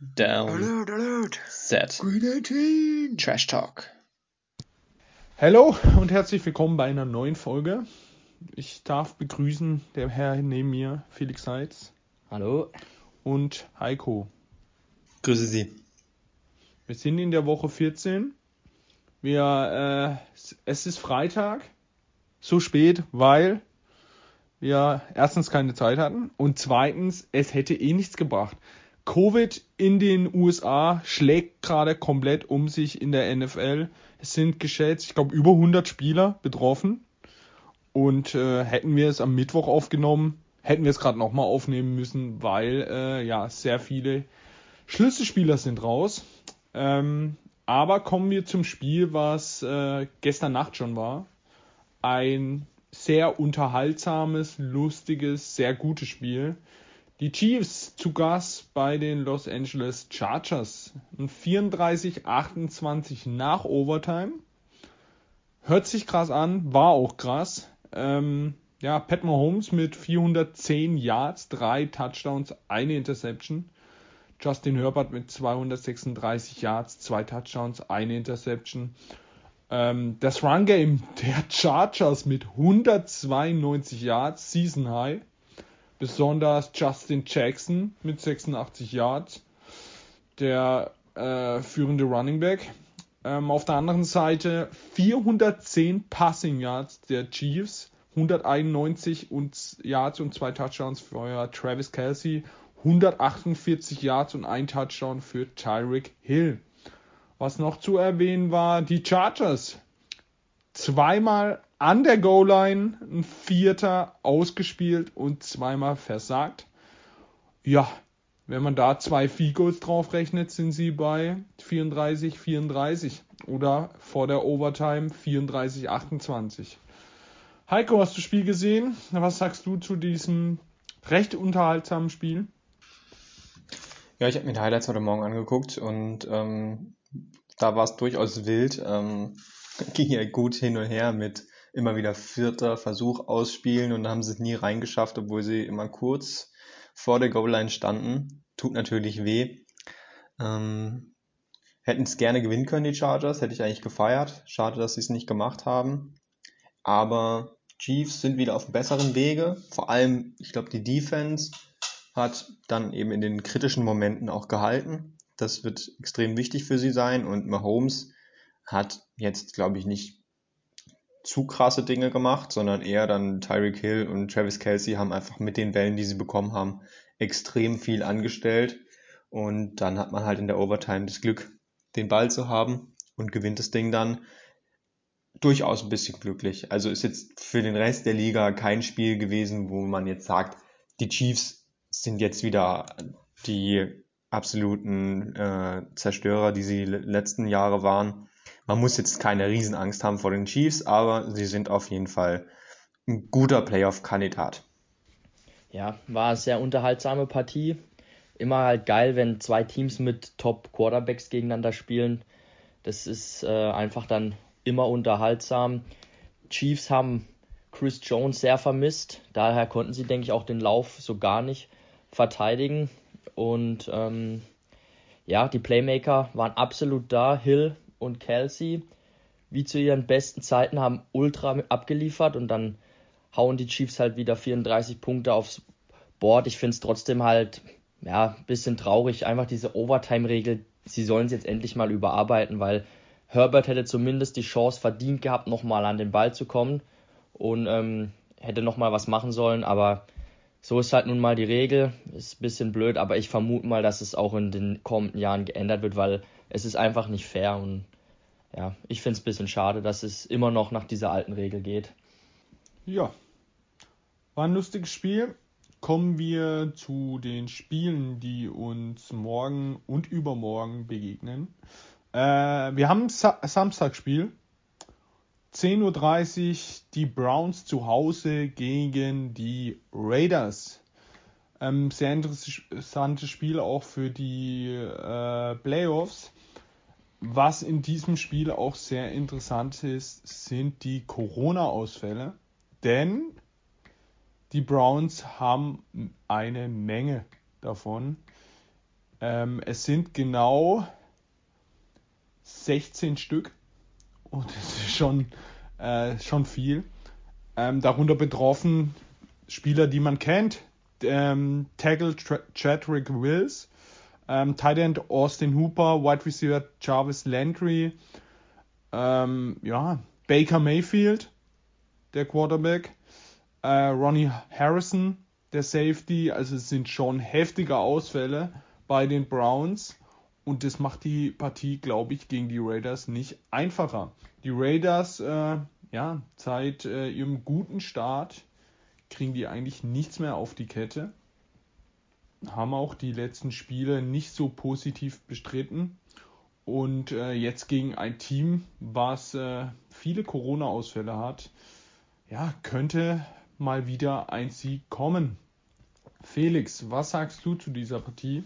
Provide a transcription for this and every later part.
Down. Alert, alert. Set. Green 18. Trash Talk. Hallo und herzlich willkommen bei einer neuen Folge. Ich darf begrüßen der Herr neben mir, Felix Seitz Hallo. und Heiko. Grüße Sie. Wir sind in der Woche 14. Wir, äh, es ist Freitag, so spät, weil wir erstens keine Zeit hatten und zweitens, es hätte eh nichts gebracht. Covid in den USA schlägt gerade komplett um sich in der NFL. Es sind geschätzt, ich glaube, über 100 Spieler betroffen. Und äh, hätten wir es am Mittwoch aufgenommen, hätten wir es gerade nochmal aufnehmen müssen, weil äh, ja sehr viele Schlüsselspieler sind raus. Ähm, aber kommen wir zum Spiel, was äh, gestern Nacht schon war. Ein sehr unterhaltsames, lustiges, sehr gutes Spiel. Die Chiefs zu Gast bei den Los Angeles Chargers. Ein 34-28 nach Overtime. Hört sich krass an, war auch krass. Ähm, ja, Pat Mahomes mit 410 Yards, drei Touchdowns, eine Interception. Justin Herbert mit 236 Yards, zwei Touchdowns, eine Interception. Ähm, das Run Game der Chargers mit 192 Yards, Season High. Besonders Justin Jackson mit 86 Yards, der äh, führende Running Back. Ähm, auf der anderen Seite 410 Passing Yards der Chiefs, 191 und Yards und zwei Touchdowns für Travis Kelsey, 148 Yards und ein Touchdown für Tyreek Hill. Was noch zu erwähnen war, die Chargers. Zweimal an der Goal-Line, ein Vierter ausgespielt und zweimal versagt. Ja, wenn man da zwei Field-Goals draufrechnet, sind sie bei 34, 34 oder vor der Overtime 34, 28. Heiko, hast du das Spiel gesehen? Was sagst du zu diesem recht unterhaltsamen Spiel? Ja, ich habe mir die Highlights heute Morgen angeguckt und ähm, da war es durchaus wild. Ähm, ging ja gut hin und her mit immer wieder vierter Versuch ausspielen und haben sie es nie reingeschafft, obwohl sie immer kurz vor der Goal-Line standen. Tut natürlich weh. Ähm, hätten es gerne gewinnen können, die Chargers, hätte ich eigentlich gefeiert. Schade, dass sie es nicht gemacht haben. Aber Chiefs sind wieder auf besseren Wege. Vor allem, ich glaube, die Defense hat dann eben in den kritischen Momenten auch gehalten. Das wird extrem wichtig für sie sein. Und Mahomes hat jetzt, glaube ich, nicht zu krasse Dinge gemacht, sondern eher dann Tyreek Hill und Travis Kelsey haben einfach mit den Wellen, die sie bekommen haben, extrem viel angestellt. Und dann hat man halt in der Overtime das Glück, den Ball zu haben und gewinnt das Ding dann durchaus ein bisschen glücklich. Also ist jetzt für den Rest der Liga kein Spiel gewesen, wo man jetzt sagt, die Chiefs sind jetzt wieder die absoluten äh, Zerstörer, die sie letzten Jahre waren. Man muss jetzt keine Riesenangst haben vor den Chiefs, aber sie sind auf jeden Fall ein guter Playoff-Kandidat. Ja, war eine sehr unterhaltsame Partie. Immer halt geil, wenn zwei Teams mit Top-Quarterbacks gegeneinander spielen. Das ist äh, einfach dann immer unterhaltsam. Chiefs haben Chris Jones sehr vermisst. Daher konnten sie, denke ich, auch den Lauf so gar nicht verteidigen. Und ähm, ja, die Playmaker waren absolut da. Hill und Kelsey, wie zu ihren besten Zeiten, haben ultra abgeliefert und dann hauen die Chiefs halt wieder 34 Punkte aufs Board. Ich finde es trotzdem halt, ja, ein bisschen traurig, einfach diese Overtime-Regel. Sie sollen es jetzt endlich mal überarbeiten, weil Herbert hätte zumindest die Chance verdient gehabt, nochmal an den Ball zu kommen und ähm, hätte nochmal was machen sollen, aber so ist halt nun mal die Regel. Ist ein bisschen blöd, aber ich vermute mal, dass es auch in den kommenden Jahren geändert wird, weil es ist einfach nicht fair und ja, ich finde es ein bisschen schade, dass es immer noch nach dieser alten Regel geht. Ja, war ein lustiges Spiel. Kommen wir zu den Spielen, die uns morgen und übermorgen begegnen. Äh, wir haben Sa Samstagspiel. 10.30 Uhr die Browns zu Hause gegen die Raiders. Ähm, sehr interessantes Spiel auch für die äh, Playoffs. Was in diesem Spiel auch sehr interessant ist, sind die Corona-Ausfälle. Denn die Browns haben eine Menge davon. Ähm, es sind genau 16 Stück. Und das ist schon, äh, schon viel. Ähm, darunter betroffen Spieler, die man kennt. Ähm, Tackle Chadwick Wills, ähm, Tight End Austin Hooper, Wide Receiver Jarvis Landry, ähm, ja, Baker Mayfield, der Quarterback, äh, Ronnie Harrison, der Safety. Also es sind schon heftige Ausfälle bei den Browns. Und das macht die Partie, glaube ich, gegen die Raiders nicht einfacher. Die Raiders, äh, ja, seit äh, ihrem guten Start kriegen die eigentlich nichts mehr auf die Kette. Haben auch die letzten Spiele nicht so positiv bestritten. Und äh, jetzt gegen ein Team, was äh, viele Corona-Ausfälle hat, ja, könnte mal wieder ein Sieg kommen. Felix, was sagst du zu dieser Partie?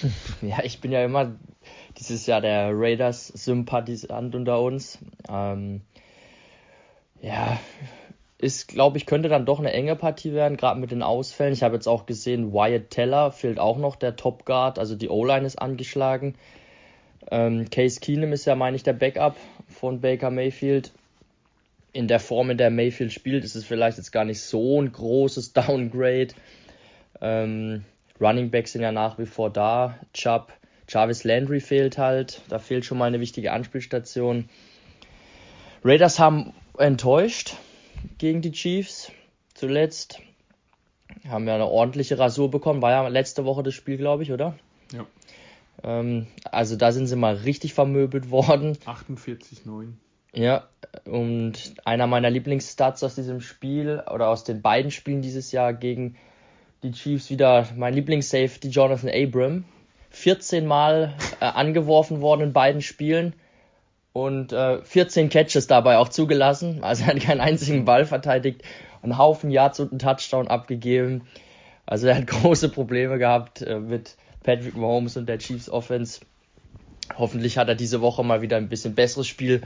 Ja, ich bin ja immer dieses Jahr der Raiders-Sympathisant unter uns. Ähm, ja, ist, glaube ich, könnte dann doch eine enge Partie werden, gerade mit den Ausfällen. Ich habe jetzt auch gesehen, Wyatt Teller fehlt auch noch, der Top Guard, also die O-Line ist angeschlagen. Ähm, Case Keenum ist ja, meine ich, der Backup von Baker Mayfield. In der Form, in der Mayfield spielt, ist es vielleicht jetzt gar nicht so ein großes Downgrade. Ähm, Running Backs sind ja nach wie vor da. Chubb, Jarvis Landry fehlt halt. Da fehlt schon mal eine wichtige Anspielstation. Raiders haben enttäuscht gegen die Chiefs zuletzt. Haben ja eine ordentliche Rasur bekommen. War ja letzte Woche das Spiel, glaube ich, oder? Ja. Ähm, also da sind sie mal richtig vermöbelt worden. 48-9. Ja, und einer meiner Lieblingsstats aus diesem Spiel oder aus den beiden Spielen dieses Jahr gegen die Chiefs wieder mein Lieblingssafety Jonathan Abram. 14 Mal äh, angeworfen worden in beiden Spielen und äh, 14 Catches dabei auch zugelassen. Also er hat keinen einzigen Ball verteidigt, einen Haufen Yards und einen Touchdown abgegeben. Also er hat große Probleme gehabt äh, mit Patrick Mahomes und der Chiefs Offense. Hoffentlich hat er diese Woche mal wieder ein bisschen besseres Spiel,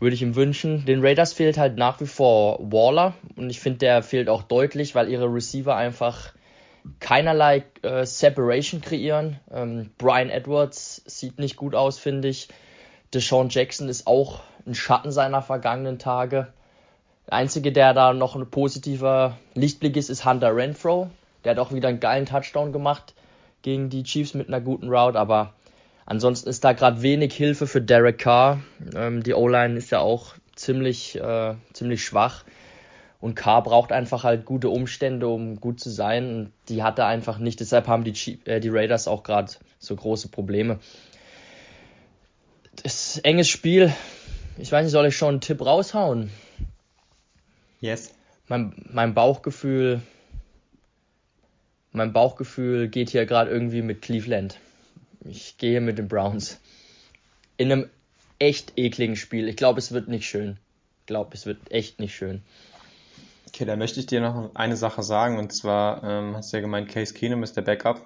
würde ich ihm wünschen. Den Raiders fehlt halt nach wie vor Waller und ich finde, der fehlt auch deutlich, weil ihre Receiver einfach keinerlei äh, Separation kreieren. Ähm, Brian Edwards sieht nicht gut aus, finde ich. Deshaun Jackson ist auch ein Schatten seiner vergangenen Tage. Der einzige, der da noch ein positiver Lichtblick ist, ist Hunter Renfro. Der hat auch wieder einen geilen Touchdown gemacht gegen die Chiefs mit einer guten Route, aber ansonsten ist da gerade wenig Hilfe für Derek Carr. Ähm, die O-Line ist ja auch ziemlich, äh, ziemlich schwach. Und Carr braucht einfach halt gute Umstände, um gut zu sein. Und die hat er einfach nicht. Deshalb haben die, Chief, äh, die Raiders auch gerade so große Probleme. Das ist enges Spiel. Ich weiß nicht, soll ich schon einen Tipp raushauen? Yes. Mein, mein Bauchgefühl, mein Bauchgefühl geht hier gerade irgendwie mit Cleveland. Ich gehe mit den Browns. In einem echt ekligen Spiel. Ich glaube, es wird nicht schön. Ich glaube, es wird echt nicht schön. Okay, da möchte ich dir noch eine Sache sagen und zwar ähm, hast du ja gemeint, Case Keenum ist der Backup.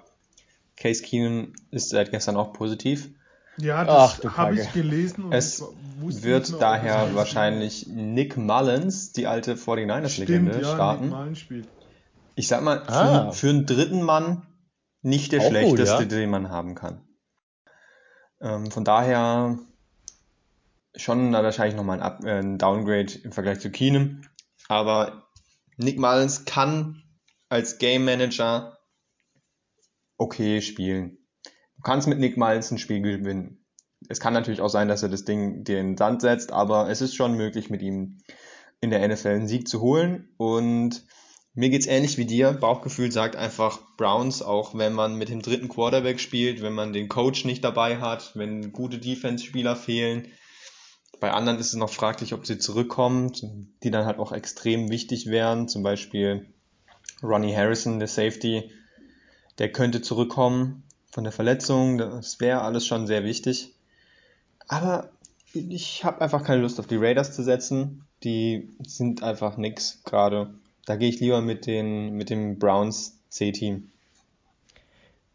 Case Keenum ist seit gestern auch positiv. Ja, das habe ich gelesen. Und es wird mehr, daher wahrscheinlich Nick Mullins, die alte 49ers-Legende, ja, starten. Ich sag mal, für, ah. für, einen dritten Mann nicht der auch schlechteste, gut, ja? den man haben kann. Ähm, von daher schon wahrscheinlich nochmal ein, äh, ein Downgrade im Vergleich zu Keenum. Aber Nick Mullins kann als Game Manager okay spielen. Du kannst mit Nick Mullins ein Spiel gewinnen. Es kann natürlich auch sein, dass er das Ding dir in den Sand setzt, aber es ist schon möglich, mit ihm in der NFL einen Sieg zu holen. Und mir geht's ähnlich wie dir. Bauchgefühl sagt einfach Browns, auch wenn man mit dem dritten Quarterback spielt, wenn man den Coach nicht dabei hat, wenn gute Defense-Spieler fehlen, bei anderen ist es noch fraglich, ob sie zurückkommen, die dann halt auch extrem wichtig wären. Zum Beispiel Ronnie Harrison, der Safety, der könnte zurückkommen von der Verletzung. Das wäre alles schon sehr wichtig. Aber ich habe einfach keine Lust auf die Raiders zu setzen. Die sind einfach nix gerade. Da gehe ich lieber mit, den, mit dem Browns C-Team.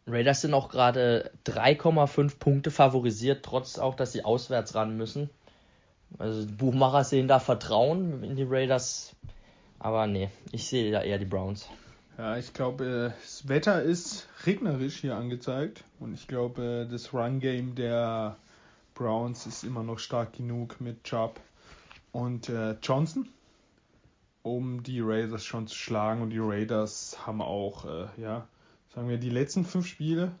Raiders sind auch gerade 3,5 Punkte favorisiert, trotz auch, dass sie auswärts ran müssen. Also die Buchmacher sehen da Vertrauen in die Raiders, aber nee, ich sehe da eher die Browns. Ja, ich glaube, äh, das Wetter ist regnerisch hier angezeigt und ich glaube, äh, das Run-Game der Browns ist immer noch stark genug mit Chubb und äh, Johnson, um die Raiders schon zu schlagen und die Raiders haben auch, ja, sagen wir, die letzten fünf Spiele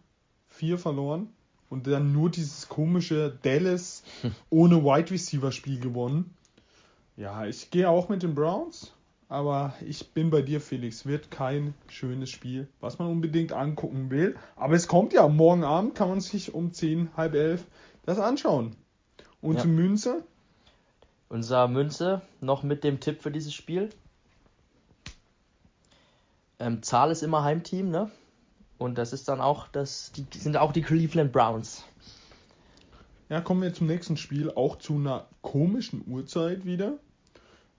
vier verloren und dann nur dieses komische Dallas ohne Wide Receiver Spiel gewonnen. Ja, ich gehe auch mit den Browns aber ich bin bei dir, Felix. Wird kein schönes Spiel, was man unbedingt angucken will. Aber es kommt ja, morgen Abend kann man sich um 10, halb elf das anschauen. Und ja. zur Münze? Unser Münze noch mit dem Tipp für dieses Spiel. Ähm, Zahl ist immer Heimteam, ne? Und das ist dann auch das, die sind auch die Cleveland Browns. Ja, kommen wir zum nächsten Spiel, auch zu einer komischen Uhrzeit wieder.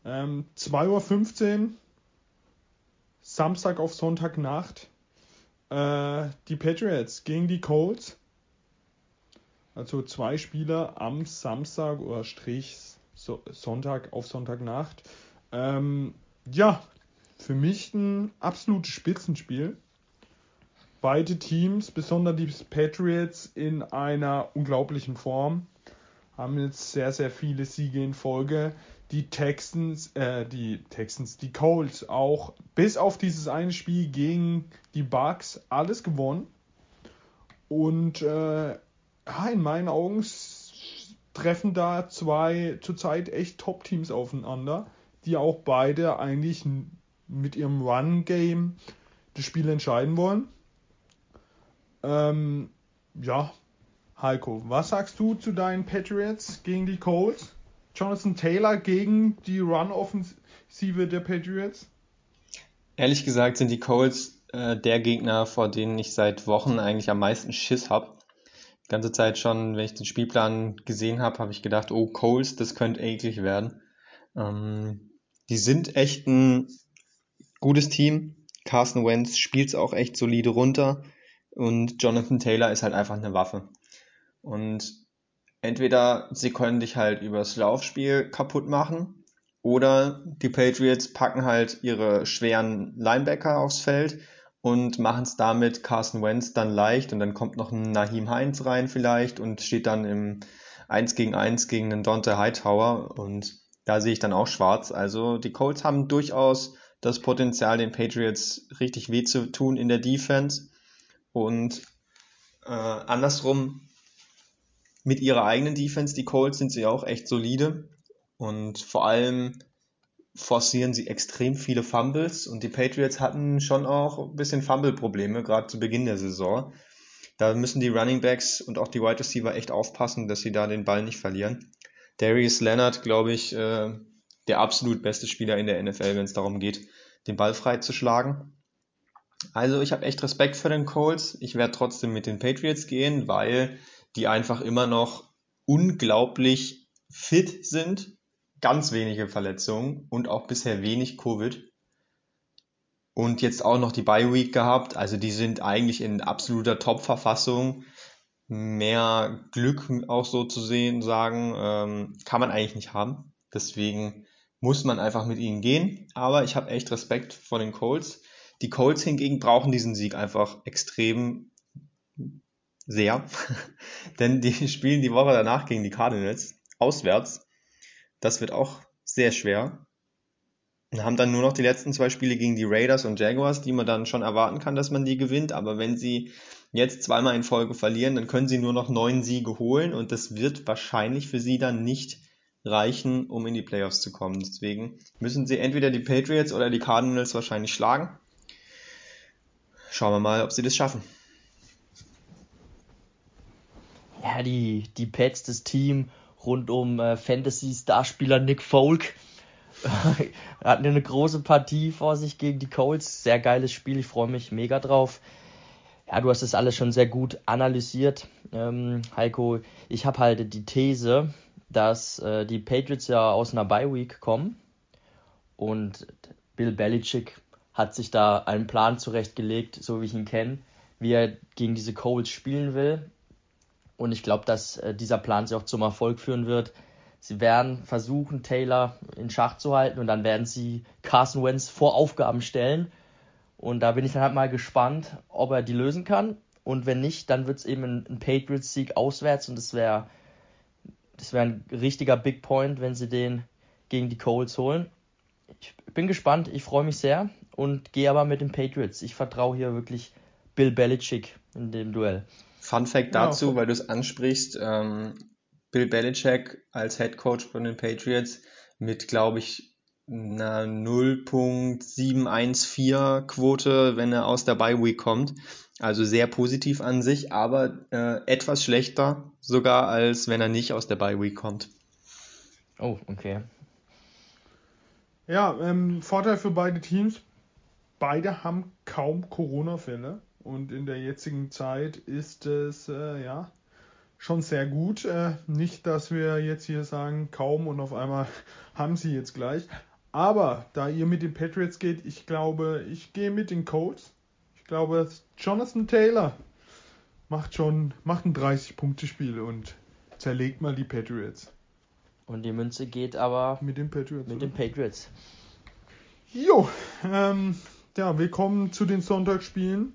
Ähm, 2.15 Uhr, Samstag auf Sonntagnacht. Äh, die Patriots gegen die Colts. Also zwei Spieler am Samstag oder Strich so, Sonntag auf Sonntagnacht. Ähm, ja, für mich ein absolutes Spitzenspiel. Beide Teams, besonders die Patriots, in einer unglaublichen Form. Haben jetzt sehr, sehr viele Siege in Folge die Texans, äh, die Texans, die Colts auch bis auf dieses eine Spiel gegen die Bucks alles gewonnen. Und äh, in meinen Augen treffen da zwei zurzeit echt Top-Teams aufeinander, die auch beide eigentlich mit ihrem Run-Game das Spiel entscheiden wollen. Ähm, ja, Heiko, was sagst du zu deinen Patriots gegen die Colts? Jonathan Taylor gegen die Run-Offensive der Patriots? Ehrlich gesagt sind die Colts äh, der Gegner, vor denen ich seit Wochen eigentlich am meisten Schiss habe. Die ganze Zeit schon, wenn ich den Spielplan gesehen habe, habe ich gedacht, oh, Colts, das könnte eklig werden. Ähm, die sind echt ein gutes Team. Carson Wentz spielt es auch echt solide runter. Und Jonathan Taylor ist halt einfach eine Waffe. Und entweder sie können dich halt übers Laufspiel kaputt machen oder die Patriots packen halt ihre schweren Linebacker aufs Feld und machen es damit Carson Wentz dann leicht und dann kommt noch ein Nahim Heinz rein vielleicht und steht dann im 1 gegen 1 gegen einen Dante Hightower und da sehe ich dann auch schwarz. Also die Colts haben durchaus das Potenzial, den Patriots richtig weh zu tun in der Defense und äh, andersrum mit ihrer eigenen Defense, die Colts, sind sie auch echt solide. Und vor allem forcieren sie extrem viele Fumbles und die Patriots hatten schon auch ein bisschen Fumble-Probleme, gerade zu Beginn der Saison. Da müssen die Running Backs und auch die Wide Receiver echt aufpassen, dass sie da den Ball nicht verlieren. Darius Leonard, glaube ich, äh, der absolut beste Spieler in der NFL, wenn es darum geht, den Ball frei zu schlagen. Also ich habe echt Respekt für den Colts. Ich werde trotzdem mit den Patriots gehen, weil die einfach immer noch unglaublich fit sind, ganz wenige Verletzungen und auch bisher wenig Covid. Und jetzt auch noch die Bye Week gehabt, also die sind eigentlich in absoluter Top-Verfassung. Mehr Glück auch so zu sehen, sagen, ähm, kann man eigentlich nicht haben. Deswegen muss man einfach mit ihnen gehen. Aber ich habe echt Respekt vor den Colts. Die Colts hingegen brauchen diesen Sieg einfach extrem sehr. Denn die spielen die Woche danach gegen die Cardinals auswärts. Das wird auch sehr schwer. Und haben dann nur noch die letzten zwei Spiele gegen die Raiders und Jaguars, die man dann schon erwarten kann, dass man die gewinnt. Aber wenn sie jetzt zweimal in Folge verlieren, dann können sie nur noch neun Siege holen und das wird wahrscheinlich für sie dann nicht reichen, um in die Playoffs zu kommen. Deswegen müssen sie entweder die Patriots oder die Cardinals wahrscheinlich schlagen. Schauen wir mal, ob sie das schaffen ja, die, die Pets, das Team rund um äh, Fantasy-Starspieler Nick Folk hatten eine große Partie vor sich gegen die Colts. Sehr geiles Spiel, ich freue mich mega drauf. Ja, du hast das alles schon sehr gut analysiert, ähm, Heiko. Ich habe halt die These, dass äh, die Patriots ja aus einer Bye Week kommen und Bill Belichick hat sich da einen Plan zurechtgelegt, so wie ich ihn kenne, wie er gegen diese Colts spielen will. Und ich glaube, dass äh, dieser Plan sie auch zum Erfolg führen wird. Sie werden versuchen, Taylor in Schach zu halten und dann werden sie Carson Wentz vor Aufgaben stellen. Und da bin ich dann halt mal gespannt, ob er die lösen kann. Und wenn nicht, dann wird es eben ein, ein Patriots-Sieg auswärts und das wäre das wäre ein richtiger Big Point, wenn sie den gegen die Colts holen. Ich bin gespannt, ich freue mich sehr und gehe aber mit den Patriots. Ich vertraue hier wirklich Bill Belichick in dem Duell. Fun Fact dazu, ja, weil du es ansprichst, ähm, Bill Belichick als Head Coach von den Patriots mit, glaube ich, einer 0.714 Quote, wenn er aus der Bye Week kommt. Also sehr positiv an sich, aber äh, etwas schlechter sogar, als wenn er nicht aus der Bye Week kommt. Oh, okay. Ja, ähm, Vorteil für beide Teams. Beide haben kaum Corona-Fälle und in der jetzigen Zeit ist es äh, ja schon sehr gut. Äh, nicht, dass wir jetzt hier sagen, kaum und auf einmal haben sie jetzt gleich. Aber da ihr mit den Patriots geht, ich glaube, ich gehe mit den Colts glaube, Jonathan Taylor macht schon macht ein 30-Punkte-Spiel und zerlegt mal die Patriots. Und die Münze geht aber mit den Patriots. Mit den Patriots. Jo, ähm, ja, wir kommen zu den Sonntagsspielen.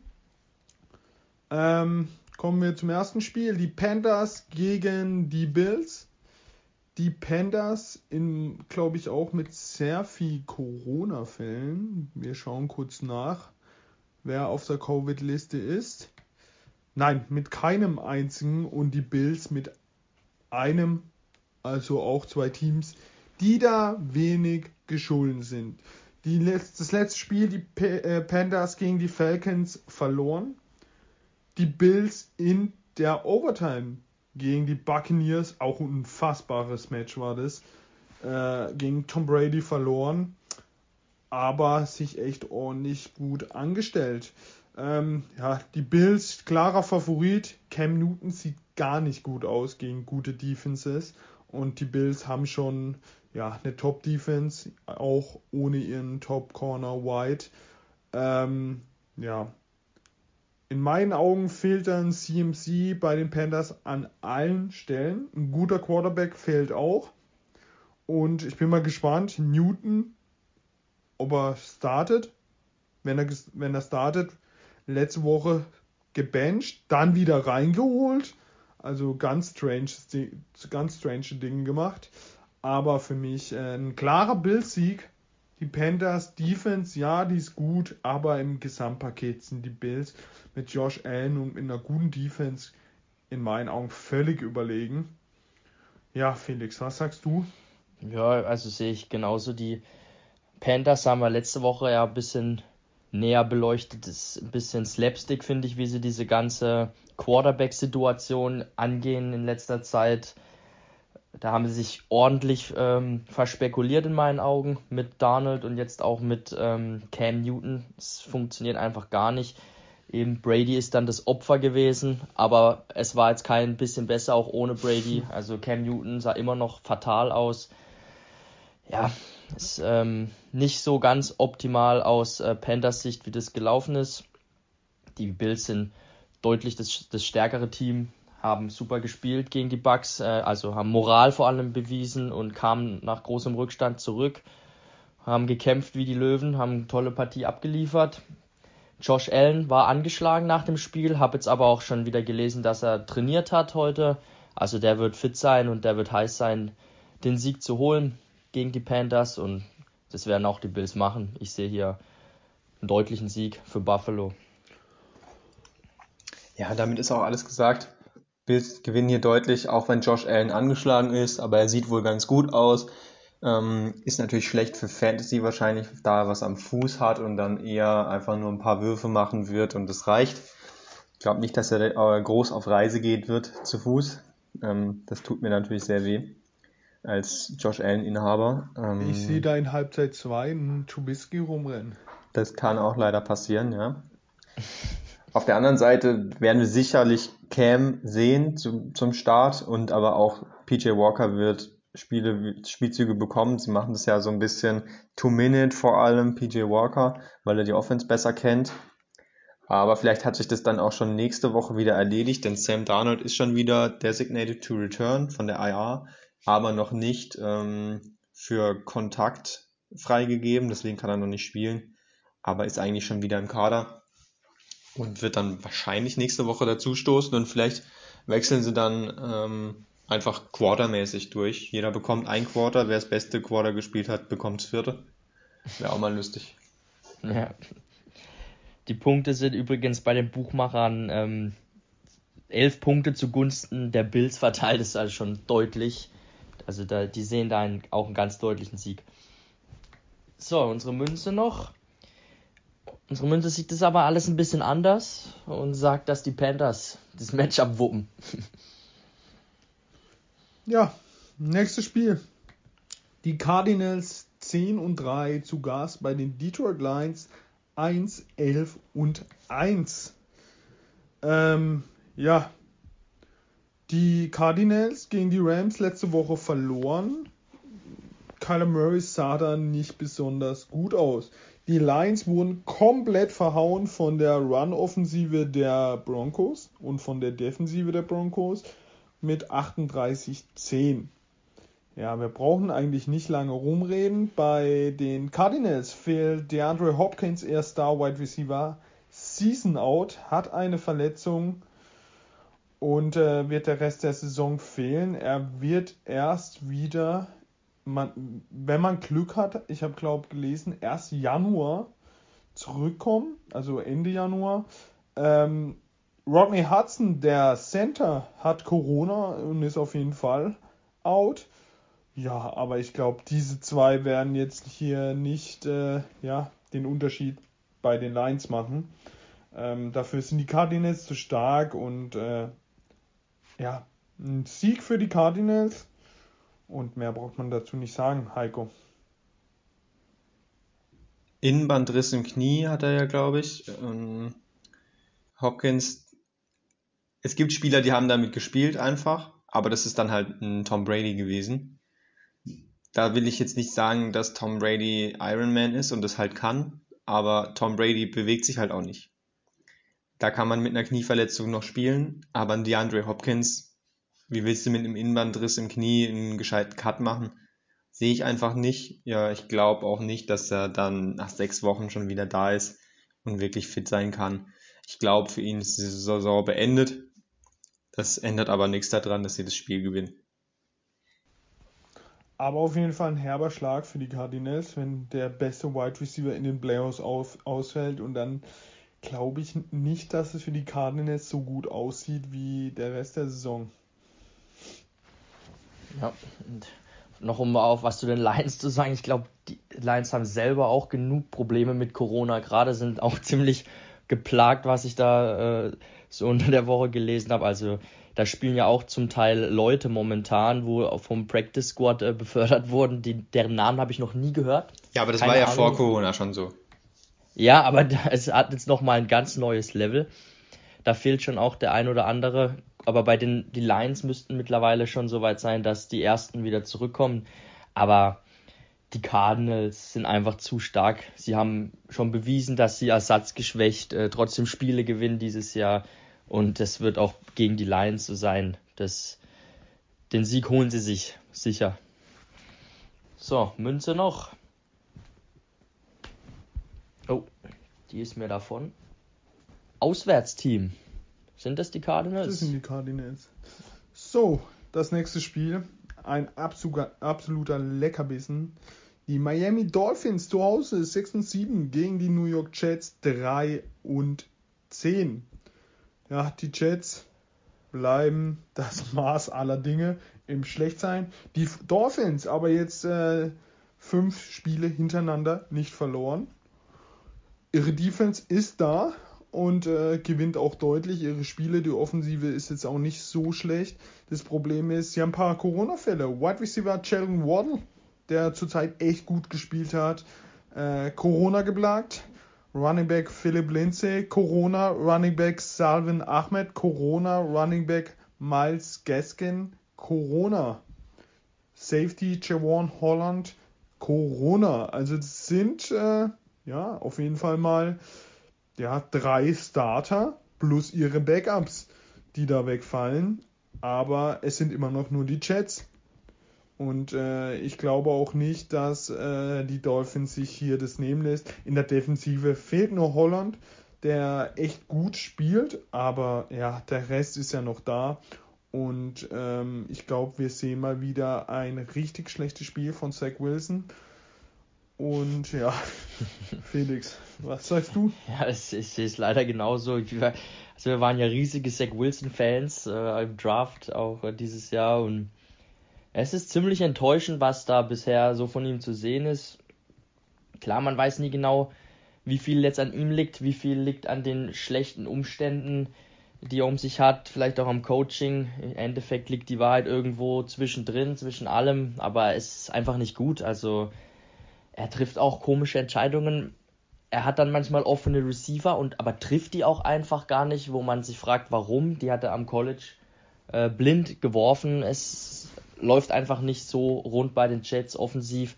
Ähm, kommen wir zum ersten Spiel. Die Panthers gegen die Bills. Die Panthers, glaube ich, auch mit sehr viel Corona-Fällen. Wir schauen kurz nach wer auf der Covid-Liste ist. Nein, mit keinem einzigen und die Bills mit einem, also auch zwei Teams, die da wenig geschulden sind. Die Letz-, das letzte Spiel, die P äh, Panthers gegen die Falcons verloren. Die Bills in der Overtime gegen die Buccaneers, auch ein unfassbares Match war das, äh, gegen Tom Brady verloren aber sich echt ordentlich gut angestellt. Ähm, ja, die Bills, klarer Favorit. Cam Newton sieht gar nicht gut aus gegen gute Defenses. Und die Bills haben schon ja, eine Top-Defense, auch ohne ihren Top-Corner White. Ähm, ja. In meinen Augen fehlt dann CMC bei den Panthers an allen Stellen. Ein guter Quarterback fehlt auch. Und ich bin mal gespannt. Newton ob er startet. Wenn er, wenn er startet, letzte Woche gebencht, dann wieder reingeholt. Also ganz strange, ganz strange Dinge gemacht. Aber für mich äh, ein klarer Bills-Sieg. Die Panthers Defense, ja, die ist gut, aber im Gesamtpaket sind die Bills mit Josh Allen und mit einer guten Defense in meinen Augen völlig überlegen. Ja, Felix, was sagst du? Ja, also sehe ich genauso die Panthers haben wir letzte Woche ja ein bisschen näher beleuchtet. Ist ein bisschen Slapstick, finde ich, wie sie diese ganze Quarterback-Situation angehen in letzter Zeit. Da haben sie sich ordentlich ähm, verspekuliert in meinen Augen mit Donald und jetzt auch mit ähm, Cam Newton. Es funktioniert einfach gar nicht. Eben Brady ist dann das Opfer gewesen, aber es war jetzt kein bisschen besser, auch ohne Brady. Also Cam Newton sah immer noch fatal aus. Ja, ist ähm, nicht so ganz optimal aus äh, Panthers Sicht, wie das gelaufen ist. Die Bills sind deutlich das, das stärkere Team, haben super gespielt gegen die Bucks, äh, also haben Moral vor allem bewiesen und kamen nach großem Rückstand zurück, haben gekämpft wie die Löwen, haben eine tolle Partie abgeliefert. Josh Allen war angeschlagen nach dem Spiel, habe jetzt aber auch schon wieder gelesen, dass er trainiert hat heute. Also der wird fit sein und der wird heiß sein, den Sieg zu holen gegen die Panthers und das werden auch die Bills machen. Ich sehe hier einen deutlichen Sieg für Buffalo. Ja, damit ist auch alles gesagt. Bills gewinnen hier deutlich, auch wenn Josh Allen angeschlagen ist, aber er sieht wohl ganz gut aus. Ähm, ist natürlich schlecht für Fantasy wahrscheinlich, da er was am Fuß hat und dann eher einfach nur ein paar Würfe machen wird und das reicht. Ich glaube nicht, dass er groß auf Reise geht wird zu Fuß. Ähm, das tut mir natürlich sehr weh als Josh Allen-Inhaber. Ähm, ich sehe da in Halbzeit 2 einen Trubisky rumrennen. Das kann auch leider passieren, ja. Auf der anderen Seite werden wir sicherlich Cam sehen zum, zum Start und aber auch PJ Walker wird Spiele, Spielzüge bekommen. Sie machen das ja so ein bisschen Two-Minute vor allem, PJ Walker, weil er die Offense besser kennt. Aber vielleicht hat sich das dann auch schon nächste Woche wieder erledigt, denn Sam Darnold ist schon wieder designated to return von der IR aber noch nicht ähm, für Kontakt freigegeben, deswegen kann er noch nicht spielen. aber ist eigentlich schon wieder im Kader und wird dann wahrscheinlich nächste Woche dazu stoßen und vielleicht wechseln sie dann ähm, einfach quartermäßig durch. Jeder bekommt ein Quarter, wer das beste Quarter gespielt hat, bekommt das vierte. Wäre auch mal lustig. Ja. Die Punkte sind übrigens bei den Buchmachern ähm, elf Punkte zugunsten der Bills verteilt, ist also schon deutlich. Also da, die sehen da einen, auch einen ganz deutlichen Sieg. So, unsere Münze noch. Unsere Münze sieht das aber alles ein bisschen anders und sagt, dass die Panthers das Matchup wuppen. Ja, nächstes Spiel. Die Cardinals 10 und 3 zu Gast bei den Detroit Lions 1, 11 und 1. Ähm, ja, die Cardinals gegen die Rams letzte Woche verloren. Kyler Murray sah da nicht besonders gut aus. Die Lions wurden komplett verhauen von der Run-Offensive der Broncos und von der Defensive der Broncos mit 38-10. Ja, wir brauchen eigentlich nicht lange rumreden. Bei den Cardinals fehlt DeAndre Hopkins, er Star Wide Receiver, Season Out, hat eine Verletzung und äh, wird der Rest der Saison fehlen. Er wird erst wieder, man, wenn man Glück hat, ich habe glaube gelesen, erst Januar zurückkommen, also Ende Januar. Ähm, Rodney Hudson, der Center, hat Corona und ist auf jeden Fall out. Ja, aber ich glaube, diese zwei werden jetzt hier nicht äh, ja, den Unterschied bei den Lions machen. Ähm, dafür sind die Cardinals zu stark und äh, ja, ein Sieg für die Cardinals. Und mehr braucht man dazu nicht sagen, Heiko. Innenbandriss im Knie hat er ja, glaube ich. Ähm, Hopkins, es gibt Spieler, die haben damit gespielt einfach, aber das ist dann halt ein Tom Brady gewesen. Da will ich jetzt nicht sagen, dass Tom Brady Iron Man ist und das halt kann, aber Tom Brady bewegt sich halt auch nicht. Da kann man mit einer Knieverletzung noch spielen, aber ein DeAndre Hopkins, wie willst du mit einem Innenbandriss im Knie einen gescheiten Cut machen? Sehe ich einfach nicht. Ja, ich glaube auch nicht, dass er dann nach sechs Wochen schon wieder da ist und wirklich fit sein kann. Ich glaube, für ihn ist die Saison beendet. Das ändert aber nichts daran, dass sie das Spiel gewinnen. Aber auf jeden Fall ein herber Schlag für die Cardinals, wenn der beste Wide Receiver in den Playoffs auf, ausfällt und dann glaube ich nicht, dass es für die Cardinals so gut aussieht wie der Rest der Saison. Ja, und noch um auf was zu den Lions zu sagen, ich glaube, die Lions haben selber auch genug Probleme mit Corona. Gerade sind auch ziemlich geplagt, was ich da äh, so unter der Woche gelesen habe. Also da spielen ja auch zum Teil Leute momentan, wo vom Practice Squad äh, befördert wurden, die, deren Namen habe ich noch nie gehört. Ja, aber das Keine war ja Ahnung. vor Corona schon so. Ja, aber es hat jetzt nochmal ein ganz neues Level. Da fehlt schon auch der ein oder andere. Aber bei den die Lions müssten mittlerweile schon so weit sein, dass die ersten wieder zurückkommen. Aber die Cardinals sind einfach zu stark. Sie haben schon bewiesen, dass sie ersatzgeschwächt äh, trotzdem Spiele gewinnen dieses Jahr. Und das wird auch gegen die Lions so sein. Das, den Sieg holen sie sich sicher. So, Münze noch. Oh, die ist mir davon. Auswärtsteam. Sind das die Cardinals? Das sind die Cardinals. So, das nächste Spiel. Ein absoluter, absoluter Leckerbissen. Die Miami Dolphins zu Hause 6 und 7 gegen die New York Jets 3 und 10. Ja, die Jets bleiben das Maß aller Dinge im Schlechtsein. Die Dolphins aber jetzt äh, fünf Spiele hintereinander nicht verloren. Ihre Defense ist da und äh, gewinnt auch deutlich ihre Spiele. Die Offensive ist jetzt auch nicht so schlecht. Das Problem ist, sie haben ein paar Corona-Fälle. Wide Receiver Jalen Waddle, der zurzeit echt gut gespielt hat, äh, Corona geplagt. Running Back Philip Lindsay, Corona. Running Back Salvin Ahmed, Corona. Running Back Miles Gaskin, Corona. Safety Javon Holland, Corona. Also das sind äh, ja auf jeden Fall mal ja, drei Starter plus ihre Backups, die da wegfallen. Aber es sind immer noch nur die Jets. Und äh, ich glaube auch nicht, dass äh, die Dolphins sich hier das nehmen lässt. In der Defensive fehlt nur Holland, der echt gut spielt, aber ja, der Rest ist ja noch da. Und ähm, ich glaube, wir sehen mal wieder ein richtig schlechtes Spiel von Zach Wilson. Und ja, Felix, was sagst du? Ja, ich, ich sehe es leider genauso. Also wir waren ja riesige Zach Wilson-Fans äh, im Draft auch äh, dieses Jahr und es ist ziemlich enttäuschend, was da bisher so von ihm zu sehen ist. Klar, man weiß nie genau, wie viel jetzt an ihm liegt, wie viel liegt an den schlechten Umständen, die er um sich hat, vielleicht auch am Coaching. Im Endeffekt liegt die Wahrheit irgendwo zwischendrin, zwischen allem, aber es ist einfach nicht gut. Also er trifft auch komische Entscheidungen. Er hat dann manchmal offene Receiver und aber trifft die auch einfach gar nicht, wo man sich fragt, warum. Die hat er am College äh, blind geworfen. Es läuft einfach nicht so rund bei den Jets offensiv.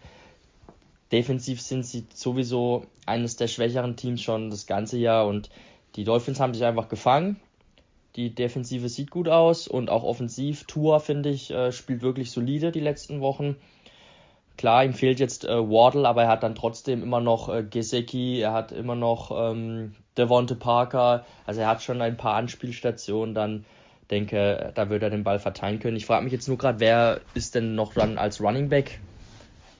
Defensiv sind sie sowieso eines der schwächeren Teams schon das ganze Jahr und die Dolphins haben sich einfach gefangen. Die Defensive sieht gut aus und auch offensiv. Tour, finde ich, äh, spielt wirklich solide die letzten Wochen. Klar, ihm fehlt jetzt äh, Wardle, aber er hat dann trotzdem immer noch äh, Gesecki, er hat immer noch ähm, Devonte Parker, also er hat schon ein paar Anspielstationen, dann denke, da wird er den Ball verteilen können. Ich frage mich jetzt nur gerade, wer ist denn noch dann als Running Back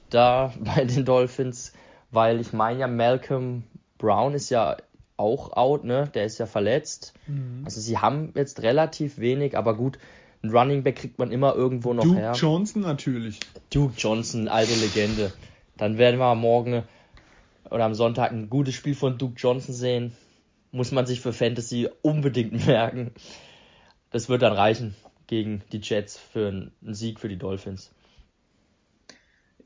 da bei den Dolphins? Weil ich meine ja, Malcolm Brown ist ja auch out, ne? Der ist ja verletzt. Mhm. Also sie haben jetzt relativ wenig, aber gut, ein Running Back kriegt man immer irgendwo noch Duke her. Duke Johnson natürlich. Duke Johnson, alte Legende. Dann werden wir morgen oder am Sonntag ein gutes Spiel von Duke Johnson sehen. Muss man sich für Fantasy unbedingt merken. Das wird dann reichen gegen die Jets für einen Sieg für die Dolphins.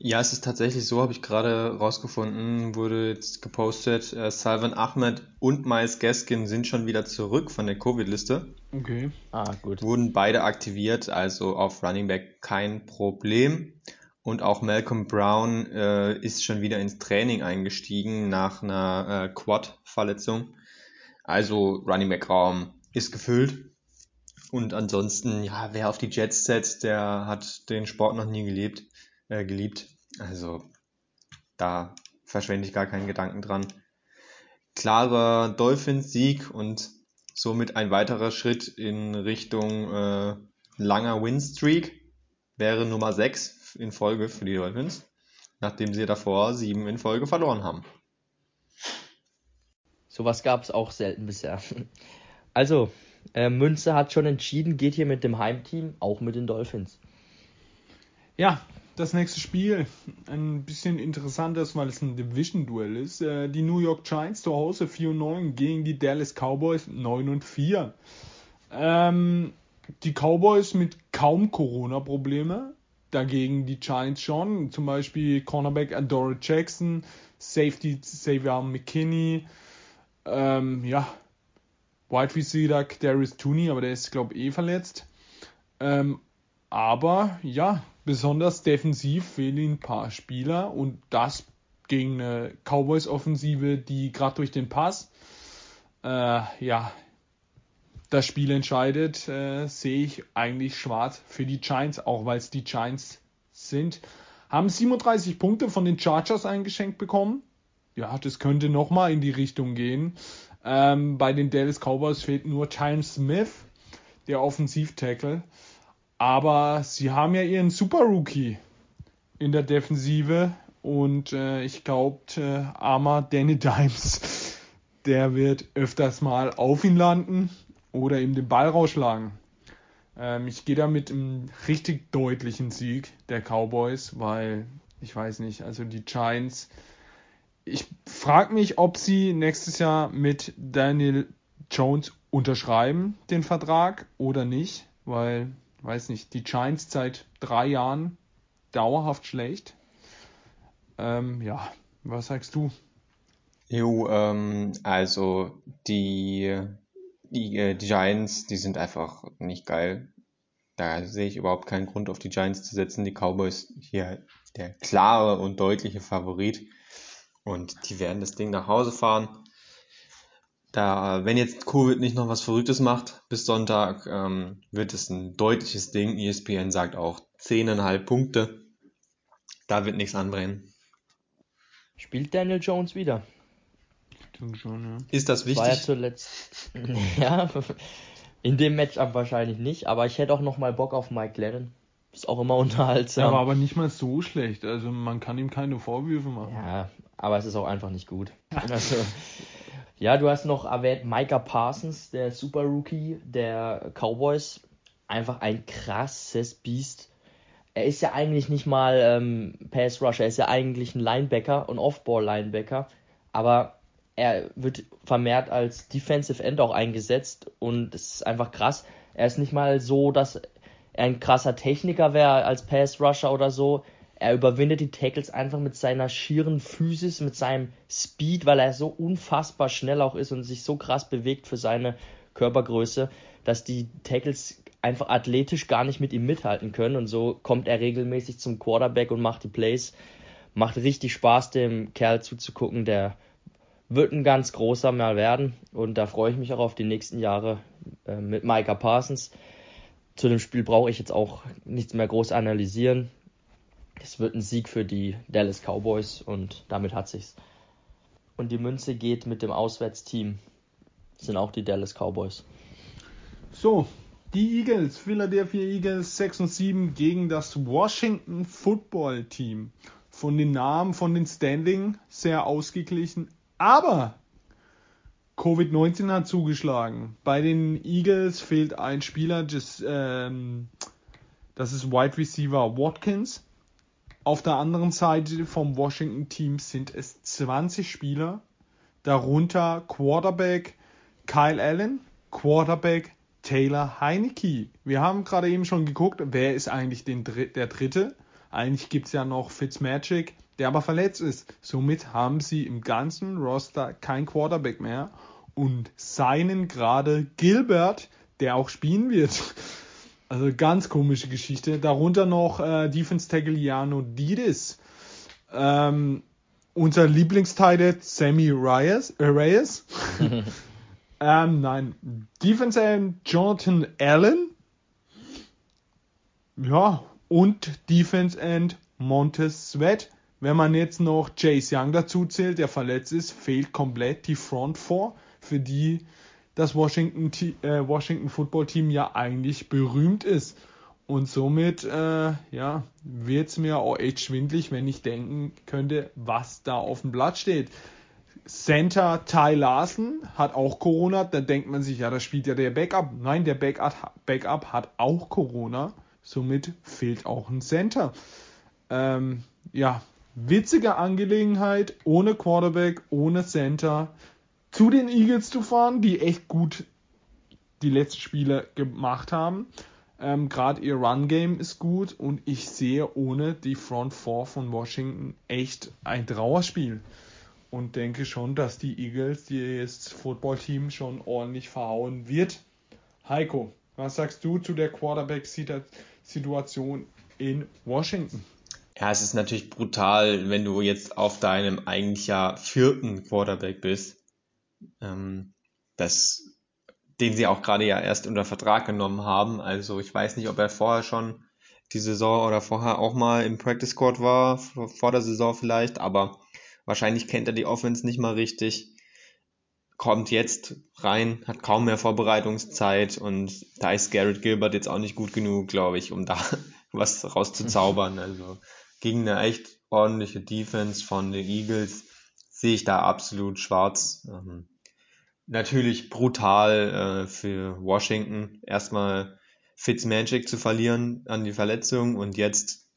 Ja, es ist tatsächlich so, habe ich gerade rausgefunden, wurde jetzt gepostet, äh, Salvan Ahmed und Miles Gaskin sind schon wieder zurück von der Covid-Liste. Okay. Ah, gut. Wurden beide aktiviert, also auf Running Back kein Problem. Und auch Malcolm Brown äh, ist schon wieder ins Training eingestiegen nach einer äh, Quad-Verletzung. Also Running Back Raum ist gefüllt. Und ansonsten, ja, wer auf die Jets setzt, der hat den Sport noch nie gelebt äh, geliebt. Also da verschwende ich gar keinen Gedanken dran. Klarer Dolphins-Sieg und somit ein weiterer Schritt in Richtung äh, langer Win-Streak wäre Nummer 6 in Folge für die Dolphins, nachdem sie davor sieben in Folge verloren haben. Sowas gab es auch selten bisher. Also, äh, Münze hat schon entschieden, geht hier mit dem Heimteam, auch mit den Dolphins. Ja, das nächste Spiel ein bisschen interessantes, weil es ein Division-Duell ist. Äh, die New York Giants zu Hause 4 und 9 gegen die Dallas Cowboys 9 und 4. Ähm, die Cowboys mit kaum Corona-Probleme, dagegen die Giants schon. Zum Beispiel Cornerback Adore Jackson, Safety Xavier McKinney, ähm, ja, Wide Receiver Darius Tooney, aber der ist, glaube ich, eh verletzt. Ähm, aber ja, besonders defensiv fehlen ein paar Spieler und das gegen eine Cowboys-Offensive, die gerade durch den Pass äh, ja das Spiel entscheidet, äh, sehe ich eigentlich schwarz für die Giants, auch weil es die Giants sind. Haben 37 Punkte von den Chargers eingeschenkt bekommen. Ja, das könnte nochmal in die Richtung gehen. Ähm, bei den Dallas Cowboys fehlt nur Tyron Smith, der Offensiv-Tackle. Aber sie haben ja ihren Super Rookie in der Defensive und äh, ich glaube, äh, armer Danny Dimes, der wird öfters mal auf ihn landen oder ihm den Ball rausschlagen. Ähm, ich gehe da mit einem richtig deutlichen Sieg der Cowboys, weil ich weiß nicht, also die Giants. Ich frage mich, ob sie nächstes Jahr mit Daniel Jones unterschreiben, den Vertrag oder nicht, weil weiß nicht, die Giants seit drei Jahren dauerhaft schlecht. Ähm, ja, was sagst du? Jo, ähm, also die, die, äh, die Giants, die sind einfach nicht geil. Da sehe ich überhaupt keinen Grund, auf die Giants zu setzen. Die Cowboys hier der klare und deutliche Favorit. Und die werden das Ding nach Hause fahren. Da, wenn jetzt Covid nicht noch was Verrücktes macht bis Sonntag, ähm, wird es ein deutliches Ding. ESPN sagt auch 10,5 Punkte. da wird nichts anbrennen. Spielt Daniel Jones wieder? Schon, ja. Ist das War ja wichtig? zuletzt. Ja, in dem Matchup wahrscheinlich nicht, aber ich hätte auch noch mal Bock auf Mike Lennon. Ist auch immer Er unterhaltsam. war aber nicht mal so schlecht. Also man kann ihm keine Vorwürfe machen. Ja, aber es ist auch einfach nicht gut. Also, ja, du hast noch erwähnt Micah Parsons, der Super Rookie der Cowboys. Einfach ein krasses Biest. Er ist ja eigentlich nicht mal ähm, Pass Rusher, er ist ja eigentlich ein Linebacker und Off-Ball-Linebacker. Aber er wird vermehrt als Defensive End auch eingesetzt und es ist einfach krass. Er ist nicht mal so, dass er ein krasser Techniker wäre als Pass Rusher oder so. Er überwindet die Tackles einfach mit seiner schieren Physis, mit seinem Speed, weil er so unfassbar schnell auch ist und sich so krass bewegt für seine Körpergröße, dass die Tackles einfach athletisch gar nicht mit ihm mithalten können. Und so kommt er regelmäßig zum Quarterback und macht die Plays. Macht richtig Spaß, dem Kerl zuzugucken. Der wird ein ganz großer mal werden. Und da freue ich mich auch auf die nächsten Jahre äh, mit Micah Parsons. Zu dem Spiel brauche ich jetzt auch nichts mehr groß analysieren. Es wird ein Sieg für die Dallas Cowboys und damit hat sich's. Und die Münze geht mit dem Auswärtsteam. Das sind auch die Dallas Cowboys. So, die Eagles, Philadelphia Eagles 6 und 7 gegen das Washington Football Team. Von den Namen, von den Standing sehr ausgeglichen, aber Covid-19 hat zugeschlagen. Bei den Eagles fehlt ein Spieler, das, ähm, ist Wide Receiver Watkins. Auf der anderen Seite vom Washington Team sind es 20 Spieler, darunter Quarterback Kyle Allen, Quarterback Taylor Heineke. Wir haben gerade eben schon geguckt, wer ist eigentlich den, Dr- der Dritte. Eigentlich gibt es ja noch Fitzmagic, der aber verletzt ist. Somit haben sie im ganzen Roster kein Quarterback mehr und seinen gerade Gilbert, der auch spielen wird. Also ganz komische Geschichte. Darunter noch äh, Defense Tackle Jano Didis. Ähm, unser Lieblingsteil Sammy Reyes. Äh, Reyes. ähm, nein. Defense End Jonathan Allen. Ja, und Defense End Montez Sweat. Wenn man jetzt noch Chase Young dazu zählt, der verletzt ist, fehlt komplett die Front 4, für die das Washington, äh, Washington Football Team ja eigentlich berühmt ist. Und somit äh, ja, wird es mir auch echt schwindlig, wenn ich denken könnte, was da auf dem Blatt steht. Center Ty Larson hat auch Corona. Da denkt man sich, ja, da spielt ja der Backup. Nein, der Backup, Backup hat auch Corona. Somit fehlt auch ein Center. Ähm, ja, witzige Angelegenheit, ohne Quarterback, ohne Center, zu den Eagles zu fahren, die echt gut die letzten Spiele gemacht haben. Ähm, Gerade ihr Run-Game ist gut und ich sehe ohne die Front 4 von Washington echt ein Trauerspiel. Und denke schon, dass die Eagles, die das Football-Team schon ordentlich verhauen wird. Heiko, was sagst du zu der Quarterback-Situation in Washington? Ja, es ist natürlich brutal, wenn du jetzt auf deinem eigentlich ja vierten Quarterback bist, ähm, das, den sie auch gerade ja erst unter Vertrag genommen haben. Also ich weiß nicht, ob er vorher schon die Saison oder vorher auch mal im Practice Squad war, vor der Saison vielleicht, aber wahrscheinlich kennt er die Offense nicht mal richtig. Kommt jetzt rein, hat kaum mehr Vorbereitungszeit und da ist Garrett Gilbert jetzt auch nicht gut genug, glaube ich, um da was rauszuzaubern. Also gegen eine echt ordentliche Defense von den Eagles sehe ich da absolut schwarz. Ähm, natürlich brutal äh, für Washington, erstmal Fitzmagic zu verlieren an die Verletzung und jetzt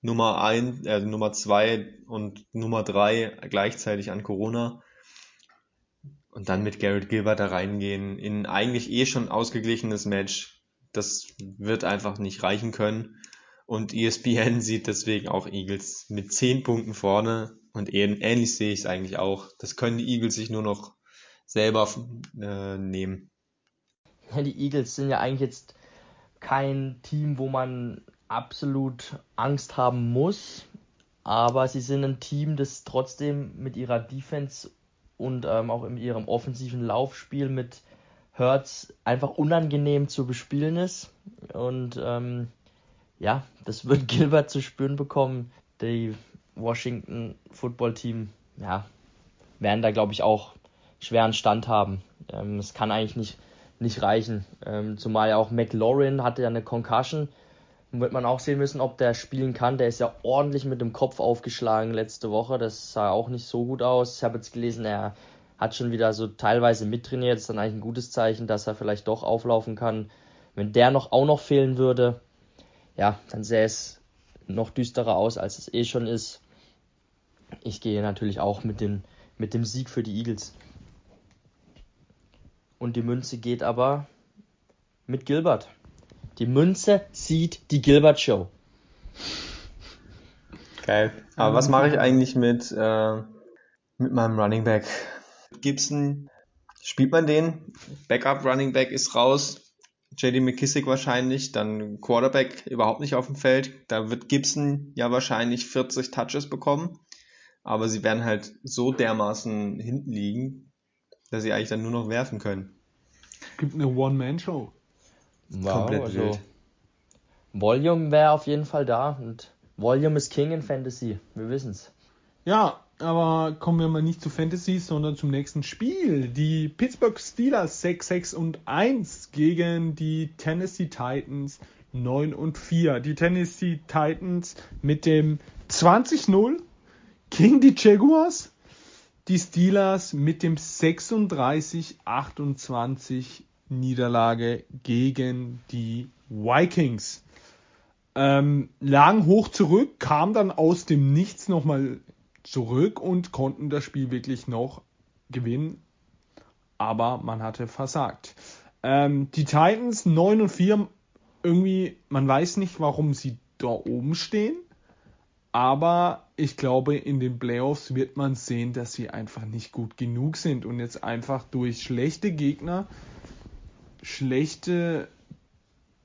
Nummer ein, äh, Nummer zwei und Nummer drei gleichzeitig an Corona. Und dann mit Garrett Gilbert da reingehen in eigentlich eh schon ausgeglichenes Match. Das wird einfach nicht reichen können. Und ESPN sieht deswegen auch Eagles mit 10 Punkten vorne. Und ähn- ähnlich sehe ich es eigentlich auch. Das können die Eagles sich nur noch selber äh, nehmen. Ja, die Eagles sind ja eigentlich jetzt kein Team, wo man absolut Angst haben muss, aber sie sind ein Team, das trotzdem mit ihrer Defense und ähm, auch in ihrem offensiven Laufspiel mit Hurts einfach unangenehm zu bespielen ist. Und ähm, ja, das wird Gilbert zu spüren bekommen. die Washington Football Team, ja, werden da glaube ich auch schweren Stand haben. Ähm, es kann eigentlich nicht, nicht reichen. Ähm, zumal ja auch McLaurin hatte ja eine Concussion. Wird man auch sehen müssen, ob der spielen kann. Der ist ja ordentlich mit dem Kopf aufgeschlagen letzte Woche. Das sah auch nicht so gut aus. Ich habe jetzt gelesen, er hat schon wieder so teilweise mittrainiert. Das ist dann eigentlich ein gutes Zeichen, dass er vielleicht doch auflaufen kann. Wenn der noch auch noch fehlen würde, ja, dann sähe es noch düsterer aus, als es eh schon ist. Ich gehe natürlich auch mit dem, mit dem Sieg für die Eagles. Und die Münze geht aber mit Gilbert. Die Münze sieht die Gilbert Show. Geil. Aber was mache ich eigentlich mit, äh, mit meinem Running Back? Gibson, spielt man den? Backup Running Back ist raus. JD McKissick wahrscheinlich, dann Quarterback überhaupt nicht auf dem Feld. Da wird Gibson ja wahrscheinlich 40 Touches bekommen. Aber sie werden halt so dermaßen hinten liegen, dass sie eigentlich dann nur noch werfen können. Gibt eine One-Man-Show. Wow, Komplett also wild. Volume wäre auf jeden Fall da und Volume ist King in Fantasy. Wir wissen's. Ja, aber kommen wir mal nicht zu Fantasy, sondern zum nächsten Spiel. Die Pittsburgh Steelers 6, 6 und 1 gegen die Tennessee Titans 9 und 4. Die Tennessee Titans mit dem 20-0 gegen die Jaguars. Die Steelers mit dem 36-28 Niederlage gegen die Vikings. Ähm, lagen hoch zurück, kam dann aus dem Nichts nochmal zurück und konnten das Spiel wirklich noch gewinnen. Aber man hatte versagt. Ähm, die Titans 9 und 4, irgendwie, man weiß nicht, warum sie da oben stehen. Aber ich glaube, in den Playoffs wird man sehen, dass sie einfach nicht gut genug sind und jetzt einfach durch schlechte Gegner, schlechte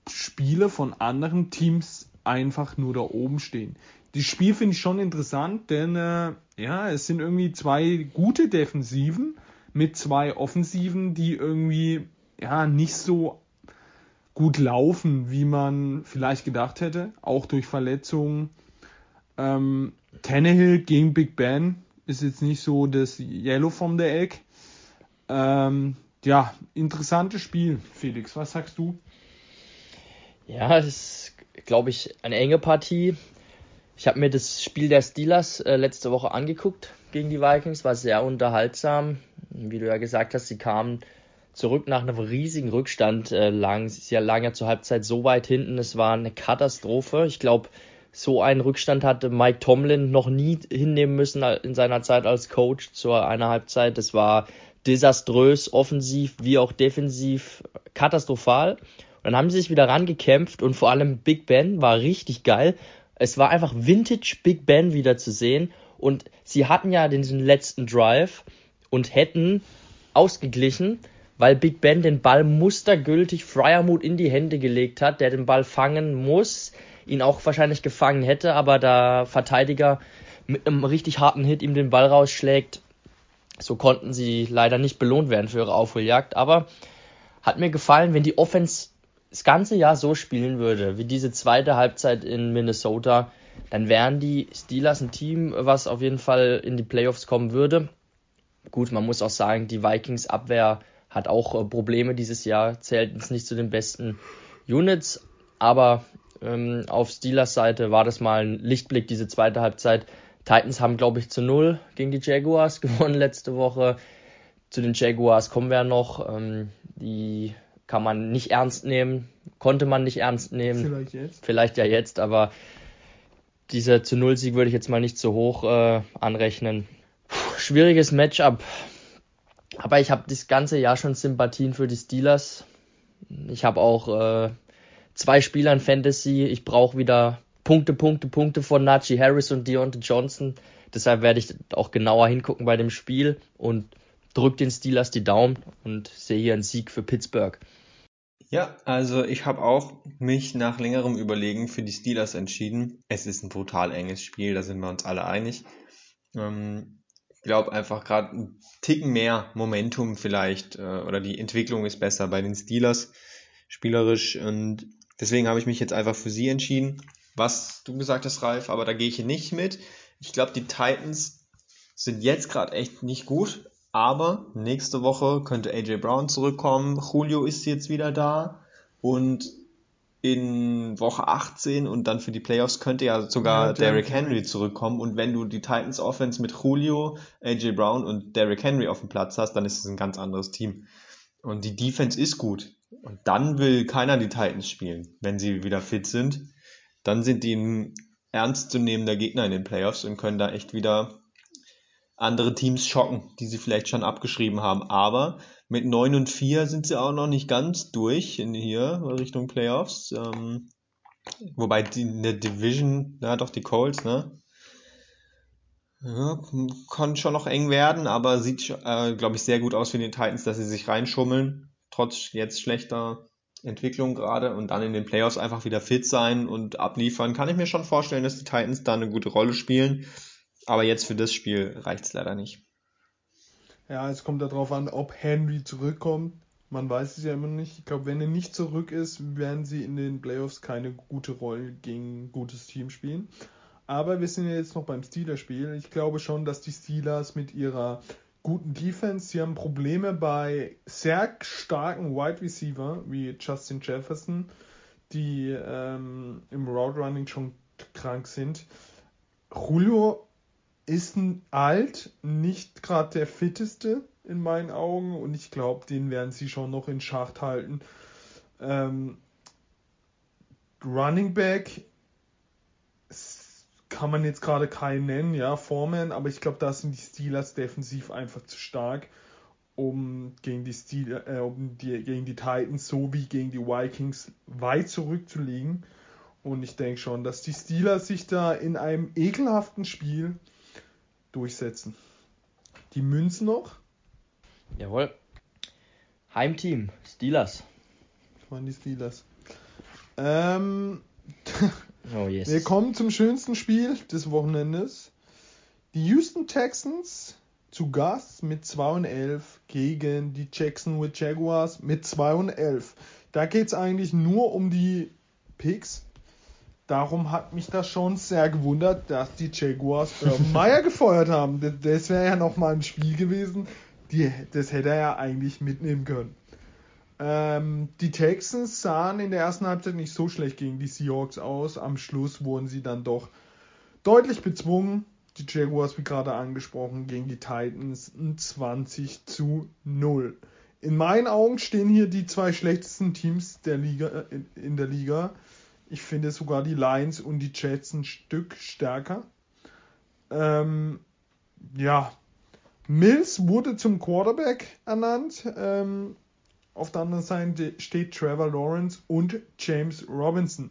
Spiele von anderen Teams einfach nur da oben stehen. Das Spiel finde ich schon interessant, denn äh, ja, es sind irgendwie zwei gute Defensiven mit zwei Offensiven, die irgendwie ja nicht so gut laufen, wie man vielleicht gedacht hätte, auch durch Verletzungen. Ähm, Tannehill gegen Big Ben ist jetzt nicht so das Yellow vom der Eck. Ähm, ja, interessantes Spiel, Felix. Was sagst du? Ja, es ist, glaube ich, eine enge Partie. Ich habe mir das Spiel der Steelers äh, letzte Woche angeguckt gegen die Vikings, war sehr unterhaltsam. Wie du ja gesagt hast, sie kamen zurück nach einem riesigen Rückstand, äh, lagen sie ja lange zur Halbzeit so weit hinten, es war eine Katastrophe. Ich glaube, so einen Rückstand hatte Mike Tomlin noch nie hinnehmen müssen in seiner Zeit als Coach zur einer Halbzeit. Das war desaströs, offensiv wie auch defensiv, katastrophal. Und dann haben sie sich wieder rangekämpft und vor allem Big Ben war richtig geil. Es war einfach Vintage Big Ben wieder zu sehen und sie hatten ja diesen letzten Drive und hätten ausgeglichen, weil Big Ben den Ball mustergültig Fryermuth in die Hände gelegt hat, der den Ball fangen muss, ihn auch wahrscheinlich gefangen hätte, aber der Verteidiger mit einem richtig harten Hit ihm den Ball rausschlägt. So konnten sie leider nicht belohnt werden für ihre Aufholjagd, aber hat mir gefallen, wenn die Offense das ganze Jahr so spielen würde, wie diese zweite Halbzeit in Minnesota, dann wären die Steelers ein Team, was auf jeden Fall in die Playoffs kommen würde. Gut, man muss auch sagen, die Vikings Abwehr hat auch äh, Probleme dieses Jahr, zählt jetzt nicht zu den besten Units, aber ähm, auf Steelers Seite war das mal ein Lichtblick, diese zweite Halbzeit. Titans haben, glaube ich, zu null gegen die Jaguars gewonnen letzte Woche. Zu den Jaguars kommen wir noch. Ähm, die kann man nicht ernst nehmen, konnte man nicht ernst nehmen. Vielleicht jetzt. Vielleicht ja jetzt, aber dieser zu Null Sieg würde ich jetzt mal nicht so hoch äh, anrechnen. Puh, schwieriges Matchup. Aber ich habe das ganze Jahr schon Sympathien für die Steelers. Ich habe auch äh, zwei Spieler in Fantasy. Ich brauche wieder Punkte, Punkte, Punkte von Najee Harris und Deontay Johnson. Deshalb werde ich auch genauer hingucken bei dem Spiel und drück den Steelers die Daumen und sehe hier einen Sieg für Pittsburgh. Ja, also ich habe auch mich nach längerem Überlegen für die Steelers entschieden. Es ist ein brutal enges Spiel, da sind wir uns alle einig. Ähm, ich glaube einfach gerade ein Ticken mehr Momentum vielleicht äh, oder die Entwicklung ist besser bei den Steelers spielerisch und deswegen habe ich mich jetzt einfach für sie entschieden. was du gesagt hast, Ralf, aber da gehe ich nicht mit. Ich glaube, die Titans sind jetzt gerade echt nicht gut, aber nächste Woche könnte AJ Brown zurückkommen. Julio ist jetzt wieder da und in Woche 18 und dann für die Playoffs könnte ja sogar Ja, Derrick Derrick Henry zurückkommen. Und wenn du die Titans Offense mit Julio, AJ Brown und Derrick Henry auf dem Platz hast, dann ist es ein ganz anderes Team. Und die Defense ist gut. Und dann will keiner die Titans spielen, wenn sie wieder fit sind. Dann sind die ein ernstzunehmender Gegner in den Playoffs und können da echt wieder andere Teams schocken, die sie vielleicht schon abgeschrieben haben. Aber mit 9 und 4 sind sie auch noch nicht ganz durch in hier Richtung Playoffs. Ähm, wobei die, in der Division, ja doch die Colts, ne? Ja, kann schon noch eng werden, aber sieht, äh, glaube ich, sehr gut aus für die Titans, dass sie sich reinschummeln, trotz jetzt schlechter Entwicklung gerade und dann in den Playoffs einfach wieder fit sein und abliefern. Kann ich mir schon vorstellen, dass die Titans da eine gute Rolle spielen. Aber jetzt für das Spiel reicht es leider nicht. Ja, es kommt darauf an, ob Henry zurückkommt. Man weiß es ja immer nicht. Ich glaube, wenn er nicht zurück ist, werden sie in den Playoffs keine gute Rolle gegen ein gutes Team spielen. Aber wir sind ja jetzt noch beim Steelers-Spiel. Ich glaube schon, dass die Steelers mit ihrer guten Defense, sie haben Probleme bei sehr starken Wide Receiver wie Justin Jefferson, die ähm, im Route Running schon krank sind. Julio ist alt, nicht gerade der fitteste in meinen Augen und ich glaube, den werden sie schon noch in Schacht halten. Ähm, Running Back kann man jetzt gerade keinen nennen, ja, Foreman, aber ich glaube, da sind die Steelers defensiv einfach zu stark, um gegen die, Steel, äh, um die, gegen die Titans sowie gegen die Vikings weit zurückzulegen. Und ich denke schon, dass die Steelers sich da in einem ekelhaften Spiel durchsetzen. Die Münzen noch? Jawohl. Heimteam, Steelers. Das waren die Steelers. Ähm, Oh yes. wir kommen zum schönsten Spiel des Wochenendes. Die Houston Texans zu Gast mit 2 und 11 gegen die Jacksonville Jaguars mit 2 und 11. Da geht es eigentlich nur um die Picks. Darum hat mich das schon sehr gewundert, dass die Jaguars Urban Meyer gefeuert haben. Das- wäre ja nochmal ein Spiel gewesen. Die, das hätte er ja eigentlich mitnehmen können. Ähm, die Texans sahen in der ersten Halbzeit nicht so schlecht gegen die Seahawks aus. Am Schluss wurden sie dann doch deutlich bezwungen. Die Jaguars, wie gerade angesprochen, gegen die Titans ein 20 zu 0. In meinen Augen stehen hier die zwei schlechtesten Teams der Liga, äh, in, in der Liga. Ich finde sogar die Lions und die Jets ein Stück stärker. Ähm, ja, Mills wurde zum Quarterback ernannt. Ähm, auf der anderen Seite steht Trevor Lawrence und James Robinson.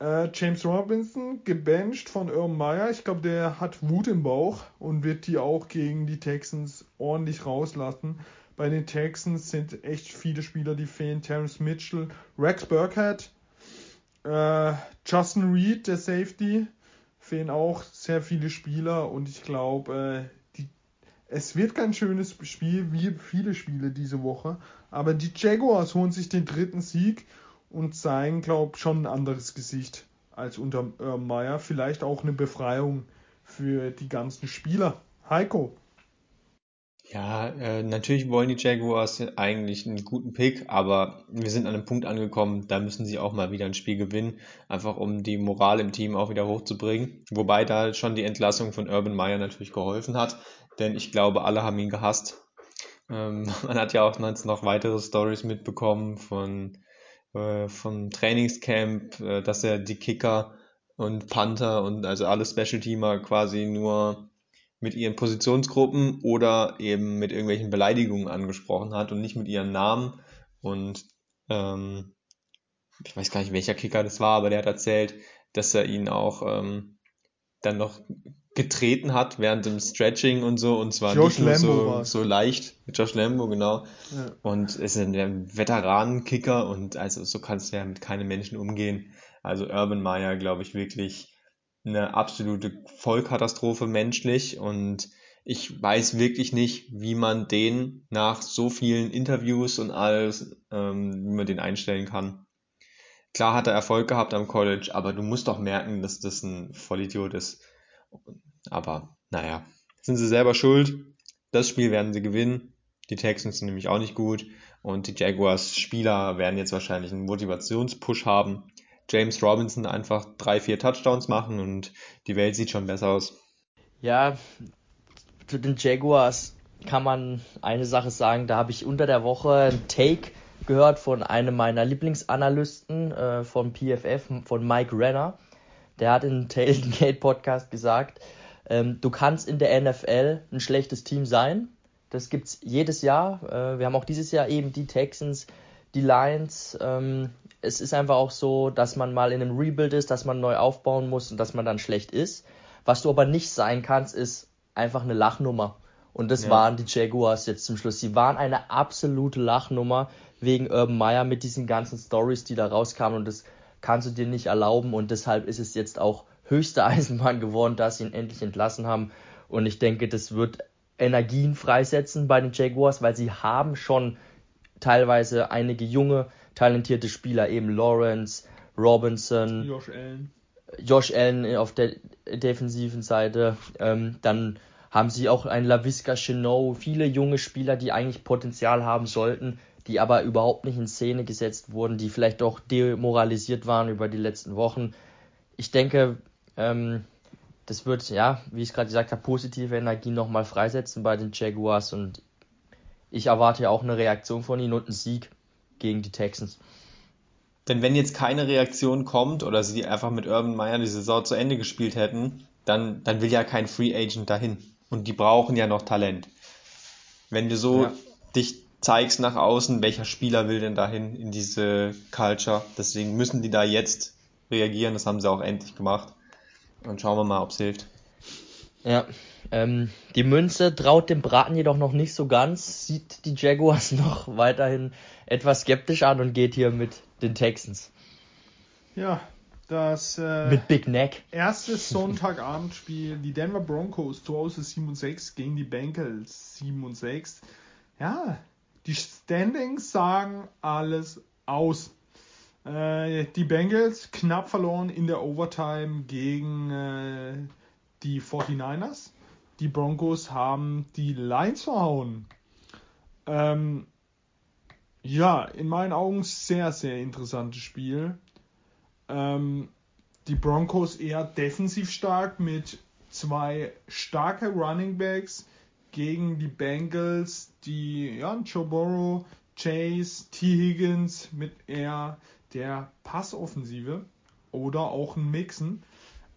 Äh, James Robinson gebencht von Urban Meyer. Ich glaube, der hat Wut im Bauch und wird die auch gegen die Texans ordentlich rauslassen. Bei den Texans sind echt viele Spieler, die fehlen. Terrence Mitchell, Rex Burkhead, äh, Justin Reed, der Safety, fehlen auch sehr viele Spieler und ich glaube, äh, es wird kein schönes Spiel, wie viele Spiele diese Woche. Aber die Jaguars holen sich den dritten Sieg und zeigen, glaube ich, schon ein anderes Gesicht als unter äh, Meyer. Vielleicht auch eine Befreiung für die ganzen Spieler. Heiko. Ja, äh, natürlich wollen die Jaguars eigentlich einen guten Pick, aber wir sind an einem Punkt angekommen, da müssen sie auch mal wieder ein Spiel gewinnen, einfach um die Moral im Team auch wieder hochzubringen. Wobei da schon die Entlassung von Urban Meyer natürlich geholfen hat, denn ich glaube, alle haben ihn gehasst. Ähm, man hat ja auch noch weitere Stories mitbekommen von, äh, vom Trainingscamp, äh, dass er die Kicker und Panther und also alle Special-Teamer quasi nur mit ihren Positionsgruppen oder eben mit irgendwelchen Beleidigungen angesprochen hat und nicht mit ihren Namen. Und ähm, ich weiß gar nicht, welcher Kicker das war, aber der hat erzählt, dass er ihn auch ähm, dann noch getreten hat während dem Stretching und so und zwar Josh nicht nur Lambo so, war's. so leicht mit Josh Lambo, genau. Ja. Und ist ein Veteranenkicker und also so kannst du ja mit keinem Menschen umgehen. Also Urban Meyer, glaube ich, wirklich eine absolute Vollkatastrophe menschlich und ich weiß wirklich nicht, wie man den nach so vielen Interviews und alles, ähm, wie man den einstellen kann. Klar hat er Erfolg gehabt am College, aber du musst doch merken, dass das ein Vollidiot ist. Aber naja, sind sie selber schuld. Das Spiel werden sie gewinnen. Die Texans sind nämlich auch nicht gut. Und die Jaguars Spieler werden jetzt wahrscheinlich einen Motivationspush haben. James Robinson einfach drei, vier Touchdowns machen und die Welt sieht schon besser aus. Ja, zu den Jaguars kann man eine Sache sagen. Da habe ich unter der Woche ein Take gehört von einem meiner Lieblingsanalysten äh, von PFF, von Mike Renner. Der hat in Tailgate Podcast gesagt, ähm, du kannst in der NFL ein schlechtes Team sein. Das gibt's jedes Jahr. Äh, wir haben auch dieses Jahr eben die Texans, die Lions. Ähm, es ist einfach auch so, dass man mal in einem Rebuild ist, dass man neu aufbauen muss und dass man dann schlecht ist. Was du aber nicht sein kannst, ist einfach eine Lachnummer. Und das ja. waren die Jaguars jetzt zum Schluss. Sie waren eine absolute Lachnummer wegen Urban Meyer mit diesen ganzen Stories, die da rauskamen. Und das kannst du dir nicht erlauben. Und deshalb ist es jetzt auch höchste Eisenbahn geworden, dass sie ihn endlich entlassen haben. Und ich denke, das wird Energien freisetzen bei den Jaguars, weil sie haben schon teilweise einige junge, talentierte Spieler, eben Lawrence, Robinson, Josh Allen, Josh Allen auf der defensiven Seite. Ähm, dann haben sie auch einen LaVisca Chenot, viele junge Spieler, die eigentlich Potenzial haben sollten, die aber überhaupt nicht in Szene gesetzt wurden, die vielleicht auch demoralisiert waren über die letzten Wochen. Ich denke, ähm, das wird, ja, wie ich gerade gesagt habe, positive Energie nochmal freisetzen bei den Jaguars und ich erwarte ja auch eine Reaktion von ihnen und einen Sieg gegen die Texans. Denn wenn jetzt keine Reaktion kommt oder sie einfach mit Urban Meyer die Saison zu Ende gespielt hätten, dann, dann will ja kein Free Agent dahin. Und die brauchen ja noch Talent. Wenn du so ja. dich zeigst nach außen, welcher Spieler will denn dahin in diese Culture. Deswegen müssen die da jetzt reagieren. Das haben sie auch endlich gemacht. Und schauen wir mal, ob es hilft. Ja, ähm, die Münze traut dem Braten jedoch noch nicht so ganz, sieht die Jaguars noch weiterhin etwas skeptisch an und geht hier mit den Texans. Ja, das äh, mit Big Neck. erste Sonntagabendspiel, die Denver Broncos zu Hause 7 und 6 gegen die Bengals 7 und 6. Ja, die Standings sagen alles aus. Äh, die Bengals knapp verloren in der Overtime gegen äh, die 49ers. Die Broncos haben die Lions verhauen. Ähm, ja, in meinen Augen sehr, sehr interessantes Spiel. Ähm, die Broncos eher defensiv stark mit zwei starke Running Backs gegen die Bengals, die ja, Joe Burrow, Chase, T. Higgins mit eher der Passoffensive oder auch ein Mixen.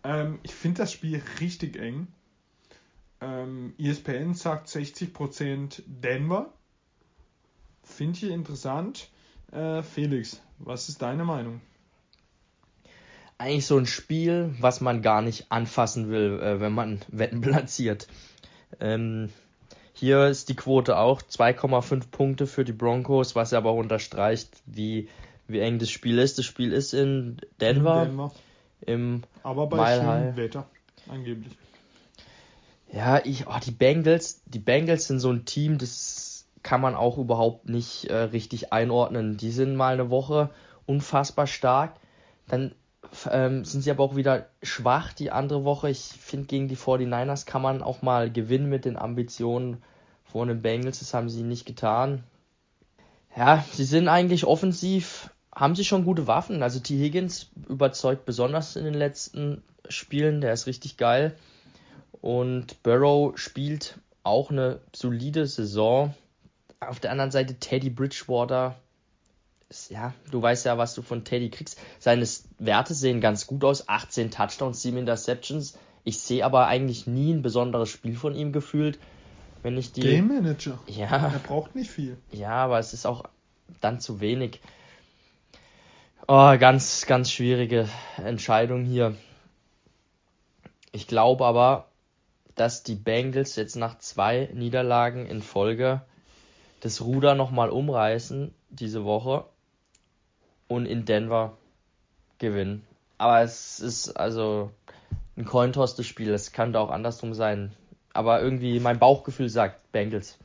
Ähm, ich finde das Spiel richtig eng. Ähm, ESPN sagt 60% Denver. Finde ich interessant. Äh, Felix, was ist deine Meinung? Eigentlich so ein Spiel, was man gar nicht anfassen will, äh, wenn man Wetten platziert. Ähm, hier ist die Quote auch 2,5 Punkte für die Broncos, was aber auch unterstreicht, wie, wie eng das Spiel ist. Das Spiel ist in Denver. In Denver. Im aber bei schönem Wetter, angeblich. Ja, ich, oh, die Bengals, die Bengals sind so ein Team, das kann man auch überhaupt nicht äh, richtig einordnen. Die sind mal eine Woche unfassbar stark, dann ähm, sind sie aber auch wieder schwach die andere Woche. Ich finde, gegen die 49ers kann man auch mal gewinnen mit den Ambitionen von den Bengals. Das haben sie nicht getan. Ja, sie sind eigentlich offensiv, haben sie schon gute Waffen. Also T. Higgins überzeugt besonders in den letzten Spielen. Der ist richtig geil. Und Burrow spielt auch eine solide Saison. Auf der anderen Seite Teddy Bridgewater ja, du weißt ja, was du von Teddy kriegst. Seine Werte sehen ganz gut aus. 18 Touchdowns, 7 Interceptions. Ich sehe aber eigentlich nie ein besonderes Spiel von ihm gefühlt. Wenn ich die. Game Manager. Ja. Er braucht nicht viel. Ja, aber es ist auch dann zu wenig. Oh, ganz, ganz schwierige Entscheidung hier. Ich glaube aber, dass die Bengals jetzt nach zwei Niederlagen in Folge das Ruder nochmal umreißen diese Woche und in Denver gewinnen. Aber es ist also ein Cointoss das Spiel. Es könnte auch andersrum sein. Aber irgendwie mein Bauchgefühl sagt Bengals.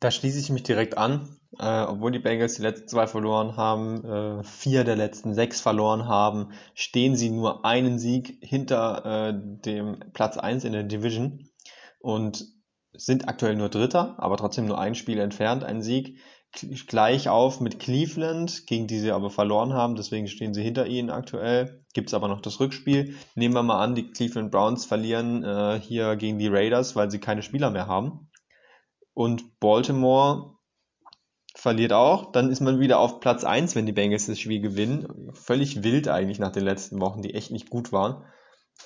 Da schließe ich mich direkt an. Äh, obwohl die Bengals die letzten zwei verloren haben, äh, vier der letzten sechs verloren haben, stehen sie nur einen Sieg hinter äh, dem Platz 1 in der Division und sind aktuell nur Dritter, aber trotzdem nur ein Spiel entfernt, ein Sieg. Gleich auf mit Cleveland, gegen die sie aber verloren haben, deswegen stehen sie hinter ihnen aktuell. Gibt's aber noch das Rückspiel. Nehmen wir mal an, die Cleveland Browns verlieren äh, hier gegen die Raiders, weil sie keine Spieler mehr haben. Und Baltimore verliert auch, dann ist man wieder auf Platz 1, wenn die Bengals das Spiel gewinnen. Völlig wild eigentlich nach den letzten Wochen, die echt nicht gut waren.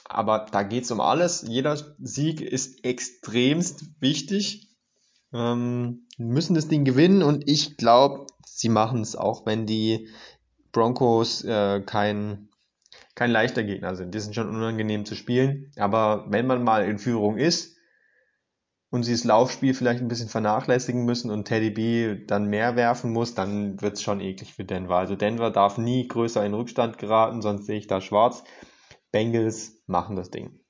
Aber da geht's um alles. Jeder Sieg ist extremst wichtig. Ähm, müssen das Ding gewinnen und ich glaube, sie machen es auch, wenn die Broncos äh, kein, kein leichter Gegner sind. Die sind schon unangenehm zu spielen. Aber wenn man mal in Führung ist und sie das Laufspiel vielleicht ein bisschen vernachlässigen müssen und Teddy B dann mehr werfen muss, dann wird's schon eklig für Denver. Also Denver darf nie größer in Rückstand geraten, sonst sehe ich da schwarz. Bengals machen das Ding.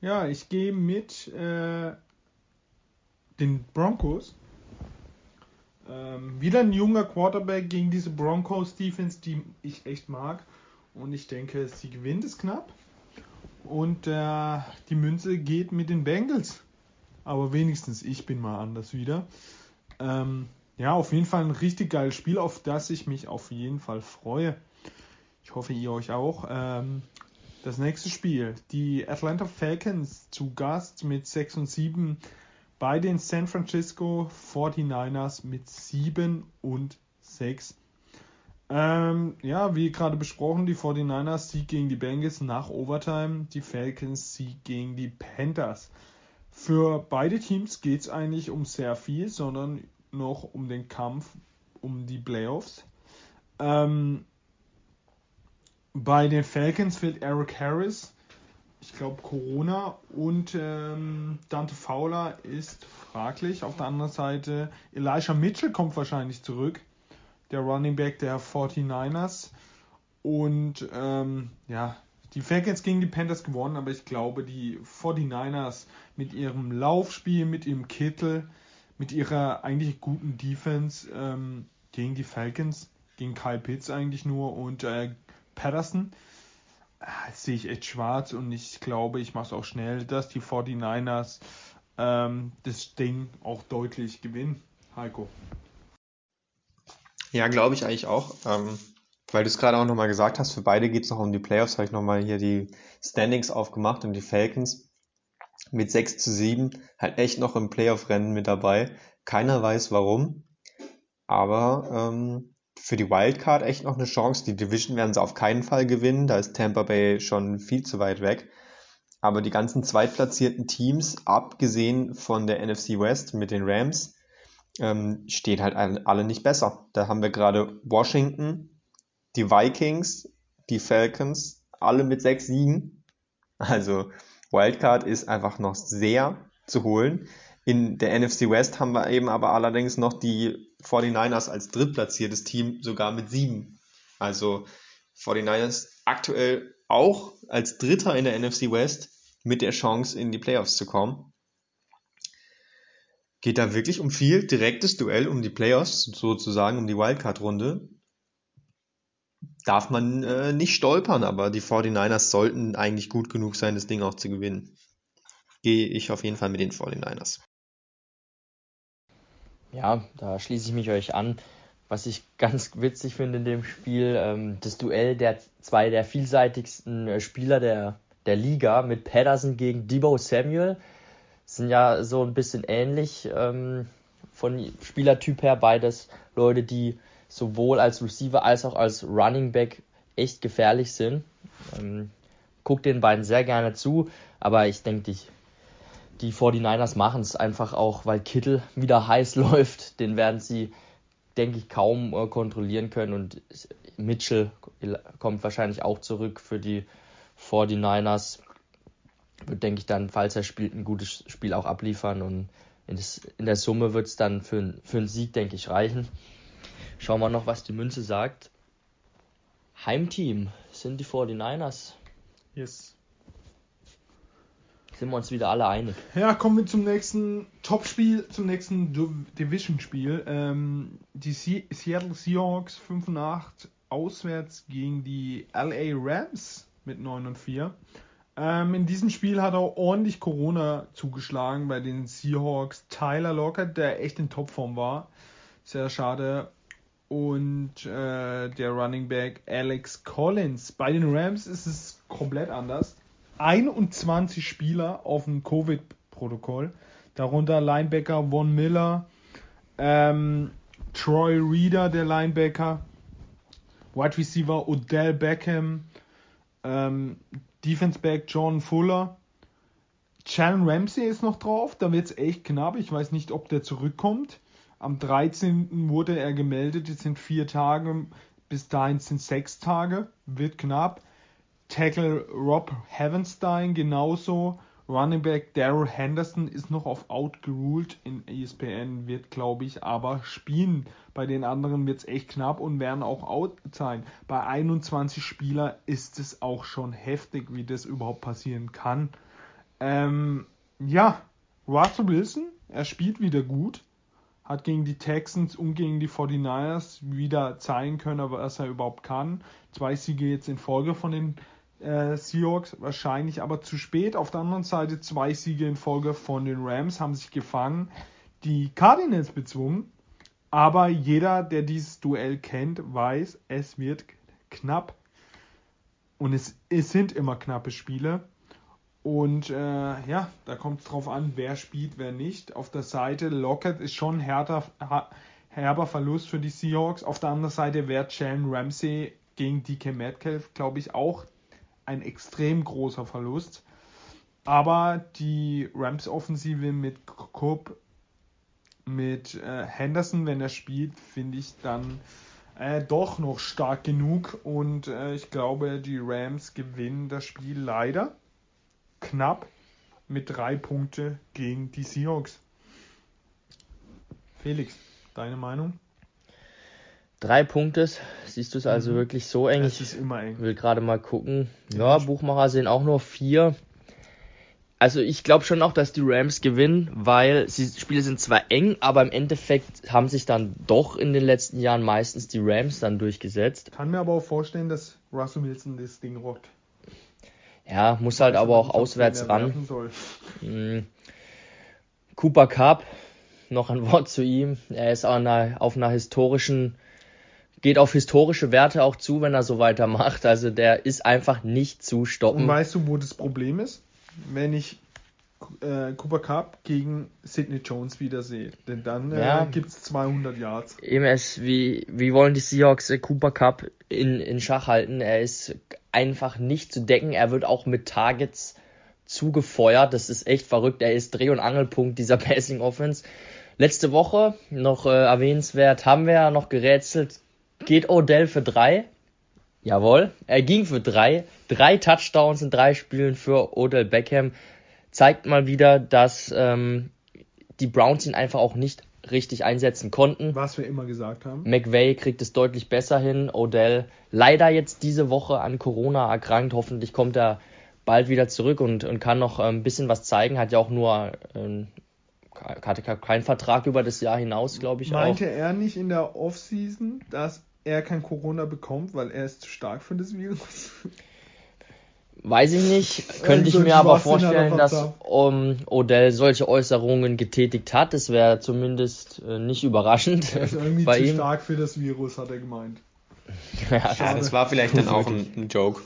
Ja, ich gehe mit äh, den Broncos. Ähm, wieder ein junger Quarterback gegen diese Broncos Defense, die ich echt mag. Und ich denke, sie gewinnt es knapp. Und äh, die Münze geht mit den Bengals. Aber wenigstens ich bin mal anders wieder. Ähm, ja, auf jeden Fall ein richtig geiles Spiel, auf das ich mich auf jeden Fall freue. Ich hoffe, ihr euch auch. Ähm, das nächste Spiel. Die Atlanta Falcons zu Gast mit 6 und 7 bei den San Francisco 49ers mit 7 und 6. Ähm, ja, wie gerade besprochen, die 49ers Sieg gegen die Bengals nach Overtime, die Falcons Sieg gegen die Panthers. Für beide Teams geht es eigentlich um sehr viel, sondern noch um den Kampf um die Playoffs. Ähm, bei den Falcons fehlt Eric Harris, ich glaube Corona und ähm, Dante Fowler ist fraglich. Auf der anderen Seite Elijah Mitchell kommt wahrscheinlich zurück, der Running Back der 49ers. Und ähm, ja, die Falcons gegen die Panthers gewonnen, aber ich glaube, die 49ers mit ihrem Laufspiel, mit ihrem Kittel, mit ihrer eigentlich guten Defense ähm, gegen die Falcons, gegen Kyle Pitts eigentlich nur und äh, Patterson ah, sehe ich echt schwarz und ich glaube, ich mache es auch schnell, dass die 49ers ähm, das Ding auch deutlich gewinnen. Heiko. Ja, glaube ich eigentlich auch. Ähm, weil du es gerade auch nochmal gesagt hast, für beide geht es noch um die Playoffs, habe ich nochmal hier die Standings aufgemacht und die Falcons mit 6 zu 7 halt echt noch im Playoff-Rennen mit dabei. Keiner weiß warum, aber ähm, für die Wildcard echt noch eine Chance. Die Division werden sie auf keinen Fall gewinnen, da ist Tampa Bay schon viel zu weit weg. Aber die ganzen zweitplatzierten Teams, abgesehen von der NFC West mit den Rams, ähm, stehen halt alle nicht besser. Da haben wir gerade Washington, die Vikings, die Falcons, alle mit sechs Siegen. Also Wildcard ist einfach noch sehr zu holen. In der NFC West haben wir eben aber allerdings noch die 49ers als drittplatziertes Team sogar mit sieben. Also 49ers aktuell auch als Dritter in der NFC West mit der Chance in die Playoffs zu kommen. Geht da wirklich um viel direktes Duell um die Playoffs, sozusagen um die Wildcard-Runde. Darf man äh, nicht stolpern, aber die 49ers sollten eigentlich gut genug sein, das Ding auch zu gewinnen. Gehe ich auf jeden Fall mit den 49ers. Ja, da schließe ich mich euch an. Was ich ganz witzig finde in dem Spiel, ähm, das Duell der zwei der vielseitigsten äh, Spieler der, der Liga mit Patterson gegen Debo Samuel sind ja so ein bisschen ähnlich ähm, von Spielertyp her. Beides Leute, die sowohl als Receiver als auch als Running Back echt gefährlich sind. Ähm, guck den beiden sehr gerne zu, aber ich denke, die die 49ers machen es einfach auch, weil Kittel wieder heiß läuft. Den werden sie, denke ich, kaum äh, kontrollieren können. Und Mitchell kommt wahrscheinlich auch zurück für die 49ers. Wird, denke ich, dann, falls er spielt, ein gutes Spiel auch abliefern. Und in, das, in der Summe wird es dann für, für einen Sieg, denke ich, reichen. Schauen wir noch, was die Münze sagt. Heimteam sind die 49ers. Yes. sind wir uns wieder alle einig. Ja, kommen wir zum nächsten Topspiel, zum nächsten Division-Spiel. Ähm, die Se Seattle Seahawks 5 und 8 auswärts gegen die LA Rams mit 9 und 4. Ähm, in diesem Spiel hat auch ordentlich Corona zugeschlagen bei den Seahawks. Tyler Lockett, der echt in Topform war. Sehr schade. Und äh, der Running Back Alex Collins. Bei den Rams ist es komplett anders. 21 Spieler auf dem Covid-Protokoll. Darunter Linebacker Von Miller, ähm, Troy Reader, der Linebacker, Wide Receiver Odell Beckham, ähm, Defense Back John Fuller. Jalen Ramsey ist noch drauf, da wird es echt knapp. Ich weiß nicht, ob der zurückkommt. Am 13. wurde er gemeldet, jetzt sind vier Tage, bis dahin sind sechs Tage, wird knapp. Tackle Rob Havenstein genauso. Running Back Daryl Henderson ist noch auf Out geruled in ESPN, wird glaube ich aber spielen. Bei den anderen wird es echt knapp und werden auch out sein. Bei 21 Spieler ist es auch schon heftig, wie das überhaupt passieren kann. Ähm, ja, Russell Wilson, er spielt wieder gut. Hat gegen die Texans und gegen die 49ers wieder zeigen können, was er überhaupt kann. Zwei Siege jetzt in Folge von den äh, Seahawks wahrscheinlich aber zu spät. Auf der anderen Seite zwei Siege in Folge von den Rams haben sich gefangen, die Cardinals bezwungen. Aber jeder, der dieses Duell kennt, weiß, es wird knapp. Und es, es sind immer knappe Spiele. Und äh, ja, da kommt es drauf an, wer spielt, wer nicht. Auf der Seite Lockett ist schon härter, herber Verlust für die Seahawks. Auf der anderen Seite wäre Jalen Ramsey gegen DK Metcalf, glaube ich, auch ein extrem großer Verlust. Aber die Rams-Offensive mit Cobb, mit äh, Henderson, wenn er spielt, finde ich dann äh, doch noch stark genug. Und äh, ich glaube, die Rams gewinnen das Spiel leider knapp mit drei Punkte gegen die Seahawks. Felix, deine Meinung? Drei Punkte, siehst du es also mhm. wirklich so eng? Es ist immer eng. Ich will gerade mal gucken. Ja, Buchmacher sehen auch nur vier. Also ich glaube schon auch, dass die Rams gewinnen, weil die Spiele sind zwar eng, aber im Endeffekt haben sich dann doch in den letzten Jahren meistens die Rams dann durchgesetzt. Kann mir aber auch vorstellen, dass Russell Wilson das Ding rockt. Ja, muss halt aber auch auswärts ran. Mhm. Cooper Cup, noch ein Wort zu ihm. Er ist auf einer, auf einer historischen geht auf historische Werte auch zu, wenn er so weitermacht. Also der ist einfach nicht zu stoppen. Und weißt du, wo das Problem ist? Wenn ich äh, Cooper Cup gegen Sidney Jones wieder sehe. Denn dann äh, ja. gibt es 200 Yards. Eben es, wie, wie wollen die Seahawks äh, Cooper Cup in, in Schach halten? Er ist einfach nicht zu decken. Er wird auch mit Targets zugefeuert. Das ist echt verrückt. Er ist Dreh- und Angelpunkt dieser Passing Offense. Letzte Woche noch äh, erwähnenswert, haben wir ja noch gerätselt, Geht Odell für drei? Jawohl, er ging für drei. Drei Touchdowns in drei Spielen für Odell Beckham. Zeigt mal wieder, dass ähm, die Browns ihn einfach auch nicht richtig einsetzen konnten. Was wir immer gesagt haben. McVay kriegt es deutlich besser hin. Odell leider jetzt diese Woche an Corona erkrankt. Hoffentlich kommt er bald wieder zurück und, und kann noch ein bisschen was zeigen. Hat ja auch nur ähm, hatte keinen Vertrag über das Jahr hinaus, glaube ich. Meinte auch. er nicht in der Offseason, dass er kein Corona bekommt, weil er ist zu stark für das Virus? Weiß ich nicht. Könnte ich mir aber vorstellen, dass um, Odell solche Äußerungen getätigt hat. Das wäre zumindest äh, nicht überraschend. Er ist irgendwie bei zu ihm. stark für das Virus, hat er gemeint. ja, ja, das war vielleicht dann auch ein, ein Joke.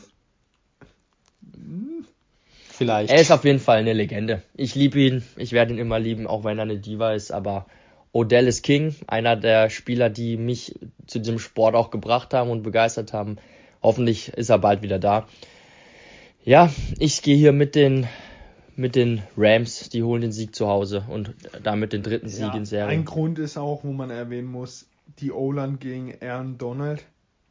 Hm. Vielleicht. Er ist auf jeden Fall eine Legende. Ich liebe ihn. Ich werde ihn immer lieben, auch wenn er eine Diva ist. Aber Odell ist King, einer der Spieler, die mich zu diesem Sport auch gebracht haben und begeistert haben. Hoffentlich ist er bald wieder da. Ja, ich gehe hier mit den mit den Rams, die holen den Sieg zu Hause und damit den dritten Sieg ja, in Serie. Ein Grund ist auch, wo man erwähnen muss, die O-Line gegen Aaron Donald.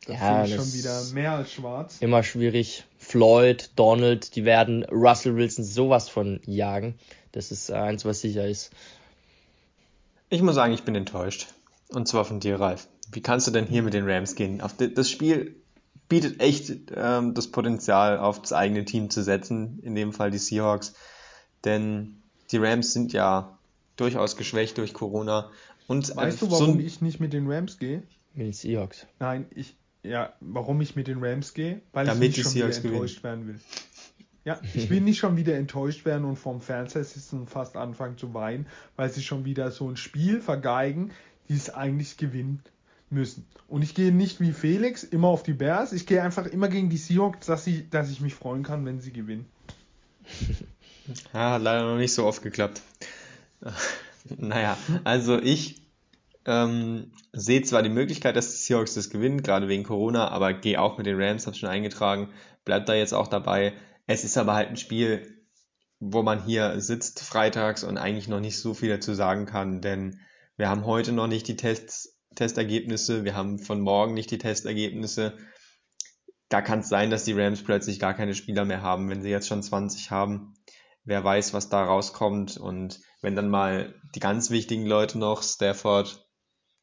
Das ja, ist schon wieder mehr als schwarz. Immer schwierig. Floyd, Donald, die werden Russell Wilson sowas von jagen. Das ist eins, was sicher ist. Ich muss sagen, ich bin enttäuscht. Und zwar von dir, Ralf. Wie kannst du denn hier mit den Rams gehen? das Spiel bietet echt ähm, das Potenzial, auf das eigene Team zu setzen. In dem Fall die Seahawks. denn die Rams sind ja durchaus geschwächt durch Corona. Und äh, Weißt du, warum ich nicht mit den Rams gehe? Mit den Seahawks. Nein, ich, ja, warum ich mit den Rams gehe? Weil Damit ich nicht schon wieder Seahawks gewinnen. enttäuscht werden will. Ja, ich will nicht schon wieder enttäuscht werden und vorm Fernseher sitzen und fast anfangen zu weinen, weil sie schon wieder so ein Spiel vergeigen, die es eigentlich gewinnen müssen. Und ich gehe nicht wie Felix immer auf die Bears, ich gehe einfach immer gegen die Seahawks, dass, sie, dass ich mich freuen kann, wenn sie gewinnen. Ja, hat leider noch nicht so oft geklappt. Naja, also ich ähm, sehe zwar die Möglichkeit, dass die Seahawks das gewinnen, gerade wegen Corona, aber gehe auch mit den Rams, habe schon eingetragen, bleibt da jetzt auch dabei. Es ist aber halt ein Spiel, wo man hier sitzt freitags und eigentlich noch nicht so viel dazu sagen kann, denn wir haben heute noch nicht die Tests, Testergebnisse, wir haben von morgen nicht die Testergebnisse. Da kann es sein, dass die Rams plötzlich gar keine Spieler mehr haben, wenn sie jetzt schon 20 haben. Wer weiß, was da rauskommt und wenn dann mal die ganz wichtigen Leute noch, Stafford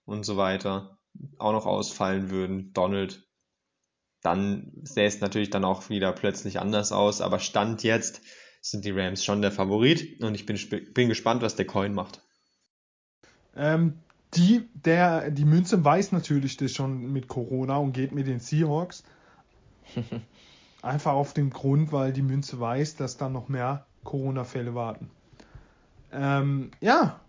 und so weiter, auch noch ausfallen würden, Donald, dann sähe es natürlich dann auch wieder plötzlich anders aus. Aber Stand jetzt sind die Rams schon der Favorit und ich bin, bin gespannt, was der Coin macht. Ähm, die, der, die Münze weiß natürlich das schon mit Corona und geht mit den Seahawks. Einfach auf dem Grund, weil die Münze weiß, dass dann noch mehr Corona-Fälle warten. Ähm, ja,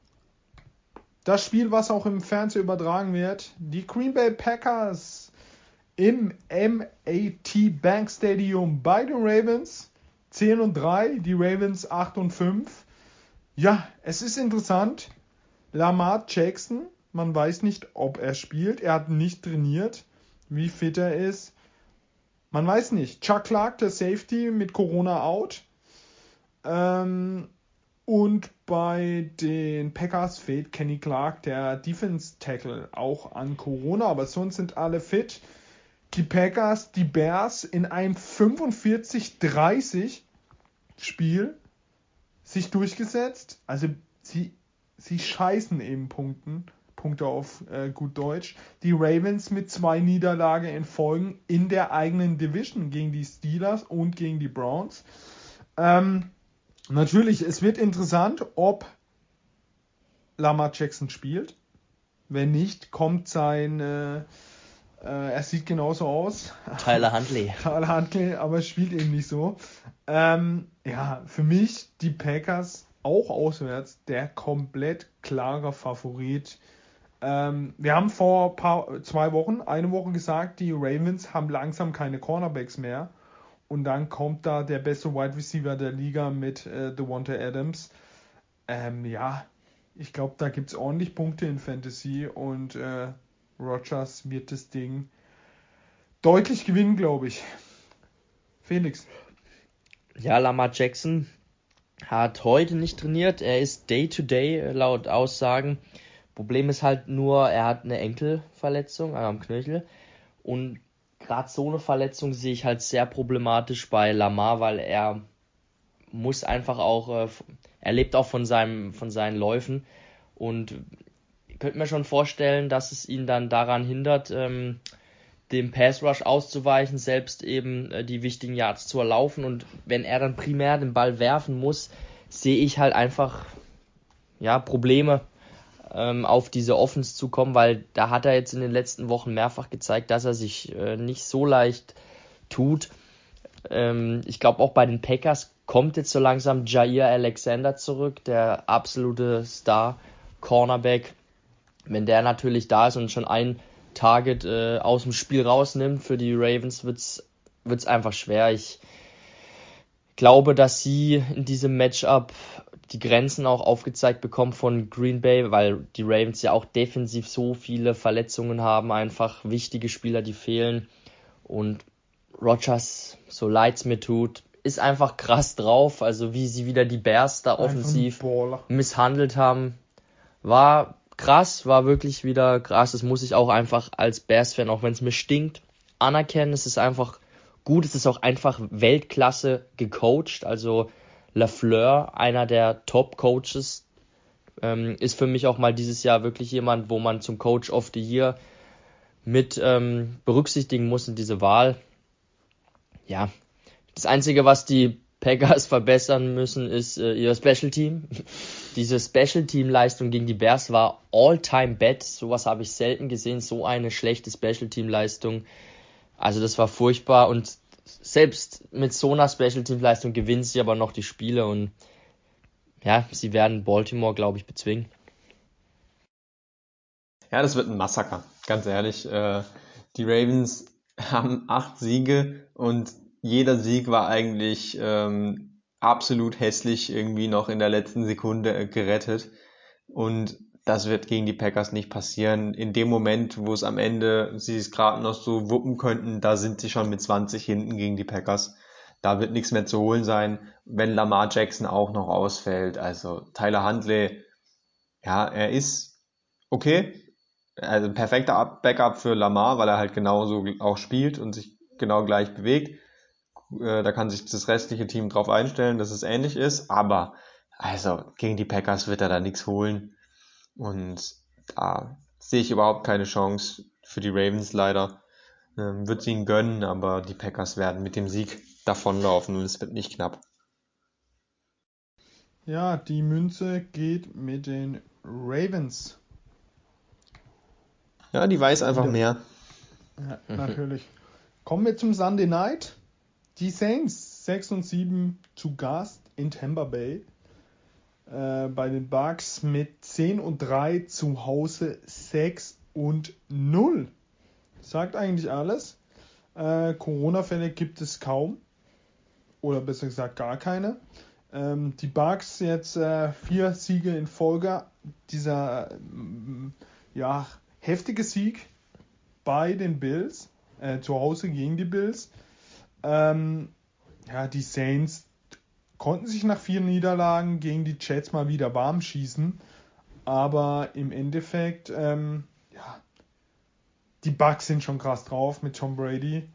das Spiel, was auch im Fernsehen übertragen wird, die Green Bay Packers im MAT Bank Stadium bei den Ravens 10 und 3, die Ravens 8 und 5. Ja, es ist interessant. Lamar Jackson, man weiß nicht, ob er spielt. Er hat nicht trainiert, wie fit er ist. Man weiß nicht. Chuck Clark, der Safety, mit Corona out. Ähm, und bei den Packers fehlt Kenny Clark, der Defense Tackle, auch an Corona, aber sonst sind alle fit. Die Packers, die Bears in einem 45-30 Spiel sich durchgesetzt. Also sie, sie scheißen eben Punkten, Punkte auf äh, gut Deutsch. Die Ravens mit zwei Niederlagen in Folgen in der eigenen Division gegen die Steelers und gegen die Browns. Ähm, natürlich, es wird interessant, ob Lamar Jackson spielt. Wenn nicht, kommt sein, äh, er sieht genauso aus, Tyler Huntley. Karl Handel, aber spielt eben nicht so. Ähm, ja, für mich die Packers auch auswärts der komplett klare Favorit. Ähm, wir haben vor paar, zwei Wochen, eine Woche gesagt, die Ravens haben langsam keine Cornerbacks mehr. Und dann kommt da der beste Wide Receiver der Liga mit äh, Devonta Adams. Ähm, ja, ich glaube, da gibt es ordentlich Punkte in Fantasy und äh, Rogers wird das Ding deutlich gewinnen, glaube ich. Felix. Ja, Lamar Jackson hat heute nicht trainiert. Er ist Day-to-Day äh, laut Aussagen. Problem ist halt nur, er hat eine Enkelverletzung also am Knöchel. Und gerade so eine Verletzung sehe ich halt sehr problematisch bei Lamar, weil er muss einfach auch, äh, er lebt auch von, seinem, von seinen Läufen. Und könnte mir schon vorstellen, dass es ihn dann daran hindert, ähm, dem Pass Rush auszuweichen, selbst eben äh, die wichtigen Yards zu erlaufen. Und wenn er dann primär den Ball werfen muss, sehe ich halt einfach ja Probleme ähm, auf diese Offense zu kommen, weil da hat er jetzt in den letzten Wochen mehrfach gezeigt, dass er sich äh, nicht so leicht tut. Ähm, ich glaube auch bei den Packers kommt jetzt so langsam Jair Alexander zurück, der absolute Star Cornerback. Wenn der natürlich da ist und schon ein Target äh, aus dem Spiel rausnimmt für die Ravens, wird's wird's einfach schwer. Ich glaube, dass sie in diesem Matchup die Grenzen auch aufgezeigt bekommen von Green Bay, weil die Ravens ja auch defensiv so viele Verletzungen haben, einfach wichtige Spieler, die fehlen. Und Rogers, so leid's mir tut, ist einfach krass drauf. Also wie sie wieder die Bears da offensiv misshandelt haben, war krass, war wirklich wieder krass. Das muss ich auch einfach als Bears-Fan, auch wenn es mir stinkt, anerkennen. Es ist einfach gut, es ist auch einfach Weltklasse gecoacht. Also Lafleur, einer der Top-Coaches, ähm, ist für mich auch mal dieses Jahr wirklich jemand, wo man zum Coach of the Year mit ähm, berücksichtigen muss in diese Wahl. Ja, das Einzige, was die Packers verbessern müssen, ist äh, ihr Special Team. Diese Special Team Leistung gegen die Bears war all-time bad. Sowas habe ich selten gesehen. So eine schlechte Special Team Leistung. Also das war furchtbar und selbst mit so einer Special Team Leistung gewinnen sie aber noch die Spiele und ja, sie werden Baltimore, glaube ich, bezwingen. Ja, das wird ein Massaker, ganz ehrlich. Äh, die Ravens haben acht Siege und jeder Sieg war eigentlich ähm, absolut hässlich irgendwie noch in der letzten Sekunde äh, gerettet. Und das wird gegen die Packers nicht passieren. In dem Moment, wo es am Ende sie es gerade noch so wuppen könnten, da sind sie schon mit 20 hinten gegen die Packers. Da wird nichts mehr zu holen sein, wenn Lamar Jackson auch noch ausfällt. Also Tyler Huntley, ja, er ist okay. Also perfekter Backup für Lamar, weil er halt genauso auch spielt und sich genau gleich bewegt. Äh, da kann sich das restliche Team drauf einstellen, dass es ähnlich ist. Aber also gegen die Packers wird er da nichts holen. Und da sehe ich überhaupt keine Chance für die Ravens leider. Ähm, wird sie ihn gönnen, aber die Packers werden mit dem Sieg davonlaufen und es wird nicht knapp. Ja, die Münze geht mit den Ravens. Ja, die weiß einfach mehr. Ja, natürlich. Kommen wir zum Sunday Night. Die Saints 6 und 7 zu Gast in Tampa Bay. Äh, bei den Bucks mit 10 und 3 zu Hause 6 und 0. Sagt eigentlich alles. Äh, Corona-Fälle gibt es kaum. Oder besser gesagt gar keine. Ähm, die Bucks jetzt äh, vier Siege in Folge. Dieser mm, ja, heftige Sieg bei den Bills. Äh, zu Hause gegen die Bills. Ähm, ja, die Saints konnten sich nach vier Niederlagen gegen die Jets mal wieder warm schießen. Aber im Endeffekt, ähm, ja, die Bucks sind schon krass drauf mit Tom Brady.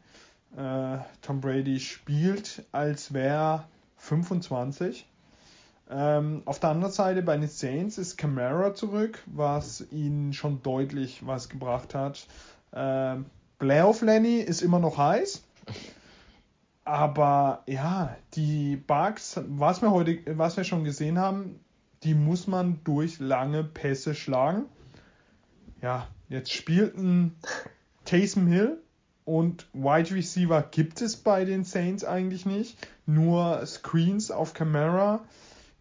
Äh, Tom Brady spielt, als wäre 25. Ähm, auf der anderen Seite bei den Saints ist Camara zurück, was ihnen schon deutlich was gebracht hat. Ähm, Playoff Lenny ist immer noch heiß. Aber ja, die Bugs, was wir heute, was wir schon gesehen haben, die muss man durch lange Pässe schlagen. Ja, jetzt spielten Taysom Hill und Wide Receiver gibt es bei den Saints eigentlich nicht. Nur Screens auf Camera.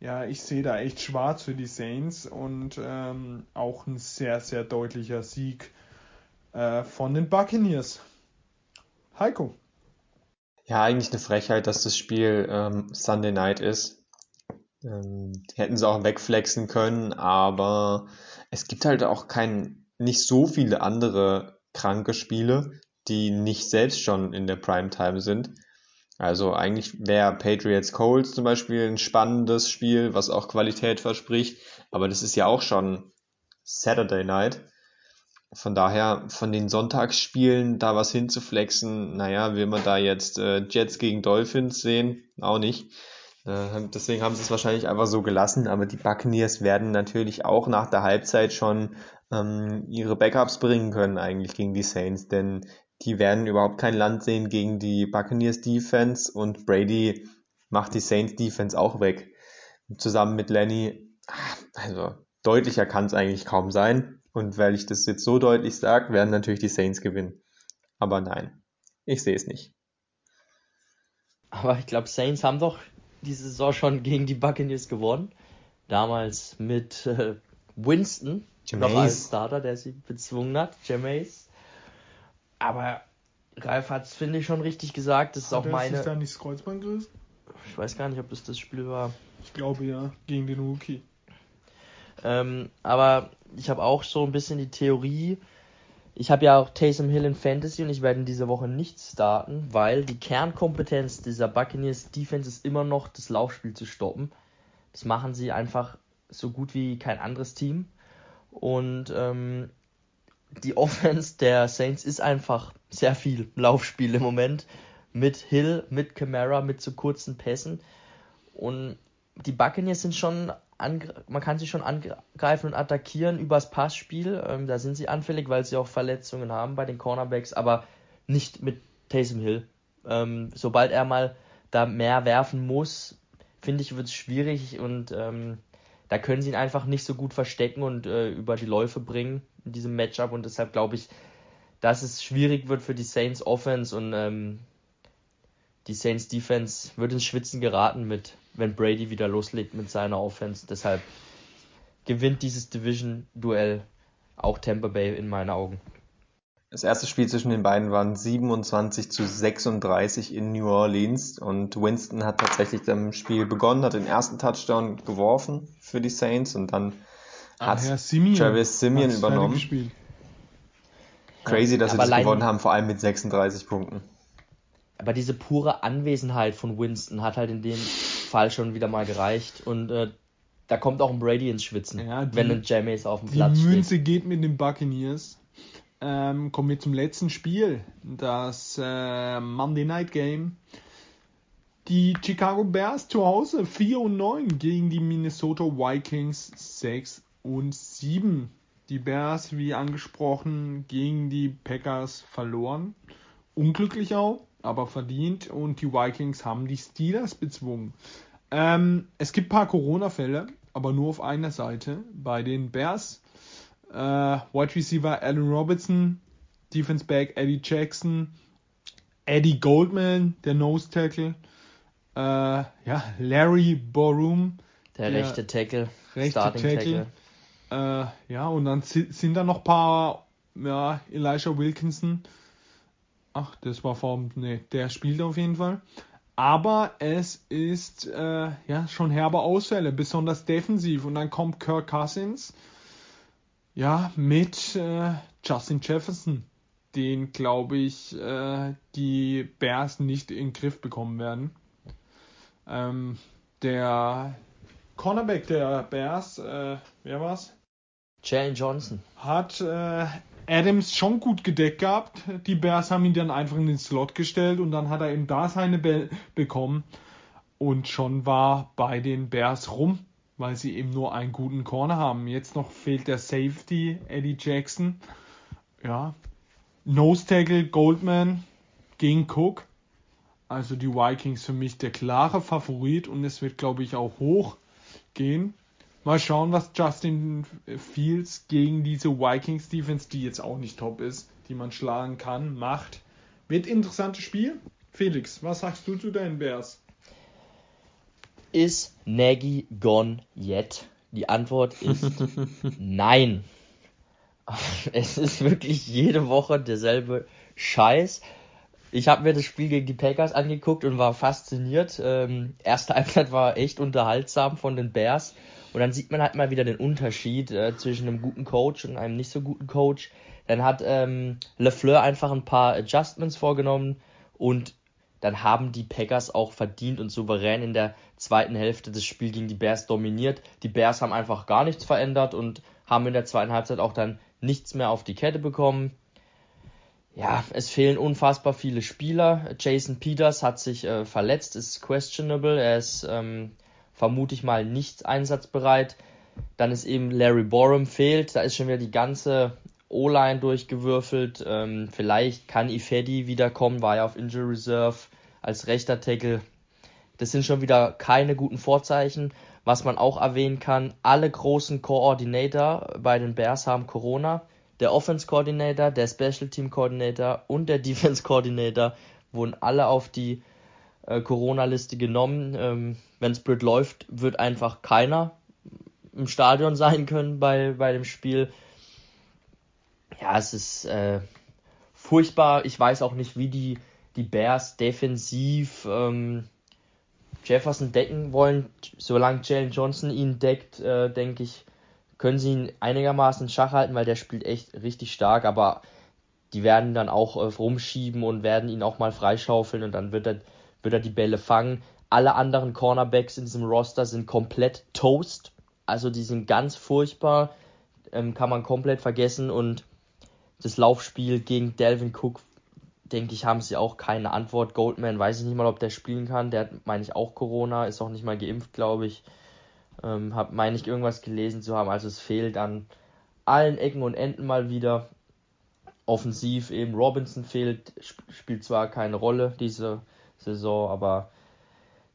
Ja, ich sehe da echt schwarz für die Saints und ähm, auch ein sehr, sehr deutlicher Sieg äh, von den Buccaneers. Heiko. Ja, eigentlich eine Frechheit, dass das Spiel ähm, Sunday Night ist. Ähm, hätten sie auch wegflexen können, aber es gibt halt auch kein, nicht so viele andere kranke Spiele, die nicht selbst schon in der Primetime sind. Also eigentlich wäre Patriots Colts zum Beispiel ein spannendes Spiel, was auch Qualität verspricht, aber das ist ja auch schon Saturday Night. Von daher, von den Sonntagsspielen da was hinzuflexen, naja, will man da jetzt äh, Jets gegen Dolphins sehen? Auch nicht. Äh, deswegen haben sie es wahrscheinlich einfach so gelassen, aber die Buccaneers werden natürlich auch nach der Halbzeit schon ähm, ihre Backups bringen können eigentlich gegen die Saints, denn die werden überhaupt kein Land sehen gegen die Buccaneers Defense und Brady macht die Saints Defense auch weg. Zusammen mit Lenny, also deutlicher kann es eigentlich kaum sein. Und weil ich das jetzt so deutlich sage, werden natürlich die Saints gewinnen. Aber nein, ich sehe es nicht. Aber ich glaube, Saints haben doch diese Saison schon gegen die Buccaneers gewonnen. Damals mit äh, Winston, Jameis. noch als Starter, der sie bezwungen hat, Jameis. Aber Ralf hat es, finde ich, schon richtig gesagt. Das ist hat auch meine. Ist da nicht das Kreuzband gerissen? Ich weiß gar nicht, ob das das Spiel war. Ich glaube ja, gegen den Rookie. Ähm, aber ich habe auch so ein bisschen die Theorie, ich habe ja auch Taysom Hill in Fantasy und ich werde in dieser Woche nicht starten, weil die Kernkompetenz dieser Buccaneers Defense ist immer noch das Laufspiel zu stoppen. Das machen sie einfach so gut wie kein anderes Team. Und ähm, die Offense der Saints ist einfach sehr viel Laufspiel im Moment. Mit Hill, mit Camara, mit zu kurzen Pässen. Und die Buccaneers sind schon man kann sie schon angreifen und attackieren übers Passspiel. Ähm, da sind sie anfällig, weil sie auch Verletzungen haben bei den Cornerbacks, aber nicht mit Taysom Hill. Ähm, sobald er mal da mehr werfen muss, finde ich, wird es schwierig und ähm, da können sie ihn einfach nicht so gut verstecken und äh, über die Läufe bringen in diesem Matchup und deshalb glaube ich, dass es schwierig wird für die Saints Offense und ähm, die Saints Defense wird ins Schwitzen geraten mit, wenn Brady wieder loslegt mit seiner Offense. Deshalb gewinnt dieses Division-Duell auch Tampa Bay in meinen Augen. Das erste Spiel zwischen den beiden waren 27 zu 36 in New Orleans und Winston hat tatsächlich das Spiel begonnen, hat den ersten Touchdown geworfen für die Saints und dann hat ja, Simeon Travis Simeon hat's übernommen. Crazy, dass sie Aber das allein- gewonnen haben, vor allem mit 36 Punkten. Aber diese pure Anwesenheit von Winston hat halt in dem Fall schon wieder mal gereicht und äh, da kommt auch ein Brady ins Schwitzen, Ja, die- wenn ein Jameis auf dem Die Platz steht. Münze geht mit den Buccaneers. Ähm, kommen wir zum letzten Spiel. Das äh, Monday Night Game. Die Chicago Bears zu Hause 4 und 9 gegen die Minnesota Vikings 6 und 7. Die Bears, wie angesprochen, gegen die Packers verloren. Unglücklich auch, aber verdient. Und die Vikings haben die Steelers bezwungen. Ähm, es gibt ein paar Corona-Fälle, aber nur auf einer Seite. Bei den Bears. Äh, Wide Receiver Allen Robinson, Defense Back Eddie Jackson, Eddie Goldman, der Nose Tackle, äh, ja, Larry Borum, Der, der rechte Tackle, rechte Starting Tackle. Tackle. Äh, ja, und dann si- sind da noch ein paar, ja, Elijah Wilkinson. Ach, das war vom, ne, der spielt auf jeden Fall. Aber es ist, äh, ja, schon herbe Ausfälle, besonders defensiv. Und dann kommt Kirk Cousins, ja, mit äh, Justin Jefferson, den, glaube ich, äh, die Bears nicht in den Griff bekommen werden. Ähm, der Cornerback der Bears, äh, wer war's? Jalen Johnson. Hat äh, Adams schon gut gedeckt gehabt. Die Bears haben ihn dann einfach in den Slot gestellt und dann hat er eben da seine Bälle bekommen. Und schon war bei den Bears rum, weil sie eben nur einen guten Corner haben. Jetzt noch fehlt der Safety, Eddie Jackson. Ja. Nose Tackle Goldman gegen Cook. Also die Vikings für mich der klare Favorit und es wird, glaube ich, auch hoch gehen. Mal schauen, was Justin Fields gegen diese Vikings Defense, die jetzt auch nicht top ist, die man schlagen kann, macht. Wird interessantes Spiel. Felix, was sagst du zu deinen Bears? Ist Nagy gone yet? Die Antwort ist nein. Es ist wirklich jede Woche derselbe Scheiß. Ich habe mir das Spiel gegen die Packers angeguckt und war fasziniert. Ähm, erste Halbzeit war echt unterhaltsam von den Bears. Und dann sieht man halt mal wieder den Unterschied äh, zwischen einem guten Coach und einem nicht so guten Coach. Dann hat ähm, LeFleur einfach ein paar Adjustments vorgenommen und dann haben die Packers auch verdient und souverän in der zweiten Hälfte das Spiel gegen die Bears dominiert. Die Bears haben einfach gar nichts verändert und haben in der zweiten Halbzeit auch dann nichts mehr auf die Kette bekommen. Ja, es fehlen unfassbar viele Spieler. Jason Peters hat sich äh, verletzt, ist questionable. Er ist ähm, vermute ich mal nicht einsatzbereit. Dann ist eben Larry Borum fehlt. Da ist schon wieder die ganze O-Line durchgewürfelt. Ähm, vielleicht kann Ifedi wiederkommen, war ja auf Injury Reserve als rechter Tackle. Das sind schon wieder keine guten Vorzeichen. Was man auch erwähnen kann, alle großen Coordinator bei den Bears haben Corona. Der Offense Coordinator, der Special Team Coordinator und der Defense Coordinator wurden alle auf die äh, Corona-Liste genommen. Ähm, Wenn es blöd läuft, wird einfach keiner im Stadion sein können bei, bei dem Spiel. Ja, es ist äh, furchtbar. Ich weiß auch nicht, wie die, die Bears defensiv ähm, Jefferson decken wollen. Solange Jalen Johnson ihn deckt, äh, denke ich, können sie ihn einigermaßen in Schach halten, weil der spielt echt richtig stark, aber die werden dann auch äh, rumschieben und werden ihn auch mal freischaufeln und dann wird er, wird er die Bälle fangen. Alle anderen Cornerbacks in diesem Roster sind komplett toast. Also die sind ganz furchtbar. Ähm, kann man komplett vergessen. Und das Laufspiel gegen Delvin Cook, denke ich, haben sie auch keine Antwort. Goldman weiß ich nicht mal, ob der spielen kann. Der hat, meine ich, auch Corona, ist auch nicht mal geimpft, glaube ich. Ähm, hab, meine ich, irgendwas gelesen zu haben. Also es fehlt an allen Ecken und Enden mal wieder. Offensiv eben Robinson fehlt, sp spielt zwar keine Rolle diese Saison, aber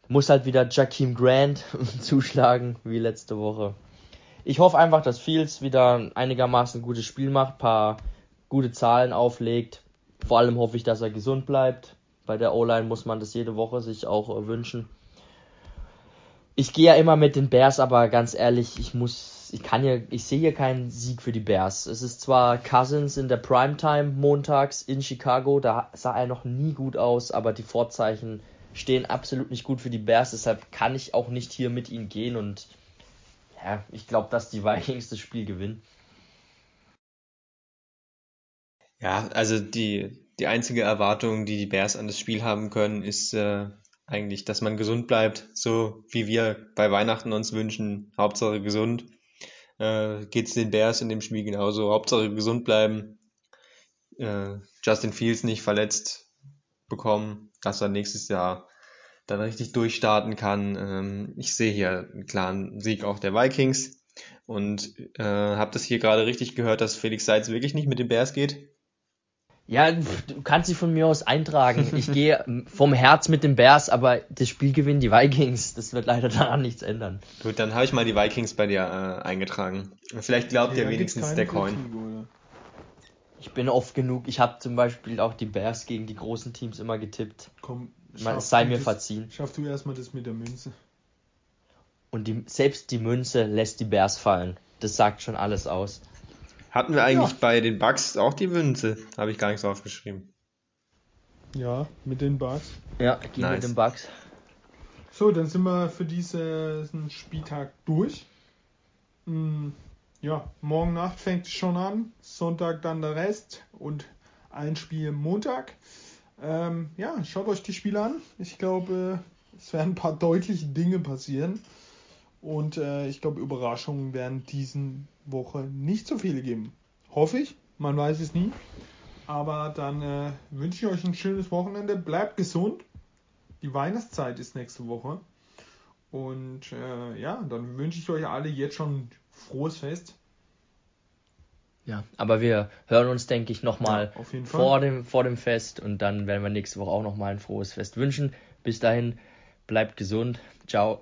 muss halt wieder Jakeem Grant zuschlagen wie letzte Woche. Ich hoffe einfach, dass Fields wieder einigermaßen ein gutes Spiel macht, paar gute Zahlen auflegt. Vor allem hoffe ich, dass er gesund bleibt. Bei der O-Line muss man das jede Woche sich auch äh, wünschen. Ich gehe ja immer mit den Bears, aber ganz ehrlich, ich muss, ich kann hier, ich sehe hier keinen Sieg für die Bears. Es ist zwar Cousins in der Primetime montags in Chicago, da sah er noch nie gut aus, aber die Vorzeichen stehen absolut nicht gut für die Bears, deshalb kann ich auch nicht hier mit ihnen gehen und ja, ich glaube, dass die Vikings das Spiel gewinnen. Ja, also die, die einzige Erwartung, die die Bears an das Spiel haben können, ist äh, eigentlich, dass man gesund bleibt, so wie wir bei Weihnachten uns wünschen. Hauptsache gesund. Äh, Geht es den Bears in dem Spiel genauso. Hauptsache gesund bleiben. Äh, Justin Fields nicht verletzt bekommen, dass er nächstes Jahr dann richtig durchstarten kann. Ähm, ich sehe hier einen klaren Sieg auch der Vikings und äh, habe das hier gerade richtig gehört, dass Felix Seitz wirklich nicht mit den Bears geht. Ja, du kannst sie von mir aus eintragen. Ich gehe vom Herz mit den Bears, aber das Spiel gewinnen die Vikings. Das wird leider daran nichts ändern. Gut, dann habe ich mal die Vikings bei dir äh, eingetragen. Vielleicht glaubt ja, ihr wenigstens der Coin. Ich bin oft genug. Ich habe zum Beispiel auch die Bears gegen die großen Teams immer getippt. Komm, schaff es sei mir das- verziehen. Schaff du erstmal das mit der Münze. Und die, selbst die Münze lässt die Bears fallen. Das sagt schon alles aus. Hatten wir eigentlich Ja. bei den Bucks auch die Münze? Habe ich gar nicht so aufgeschrieben. Ja, mit den Bugs. Ja, gegen Nice. den Bucks. So, dann sind wir für diesen Spieltag durch. Hm, ja, morgen Nacht fängt es schon an. Sonntag dann der Rest und ein Spiel Montag. Ähm, ja, schaut euch die Spiele an. Ich glaube, es werden ein paar deutliche Dinge passieren. Und äh, ich glaube, Überraschungen werden diesen Woche nicht so viele geben. Hoffe ich. Man weiß es nie. Aber dann äh, wünsche ich euch ein schönes Wochenende. Bleibt gesund. Die Weihnachtszeit ist nächste Woche. Und äh, ja, dann wünsche ich euch alle jetzt schon ein frohes Fest. Ja, aber wir hören uns, denke ich, nochmal Ja, vor, dem, vor dem Fest und dann werden wir nächste Woche auch nochmal ein frohes Fest wünschen. Bis dahin, bleibt gesund. Ciao.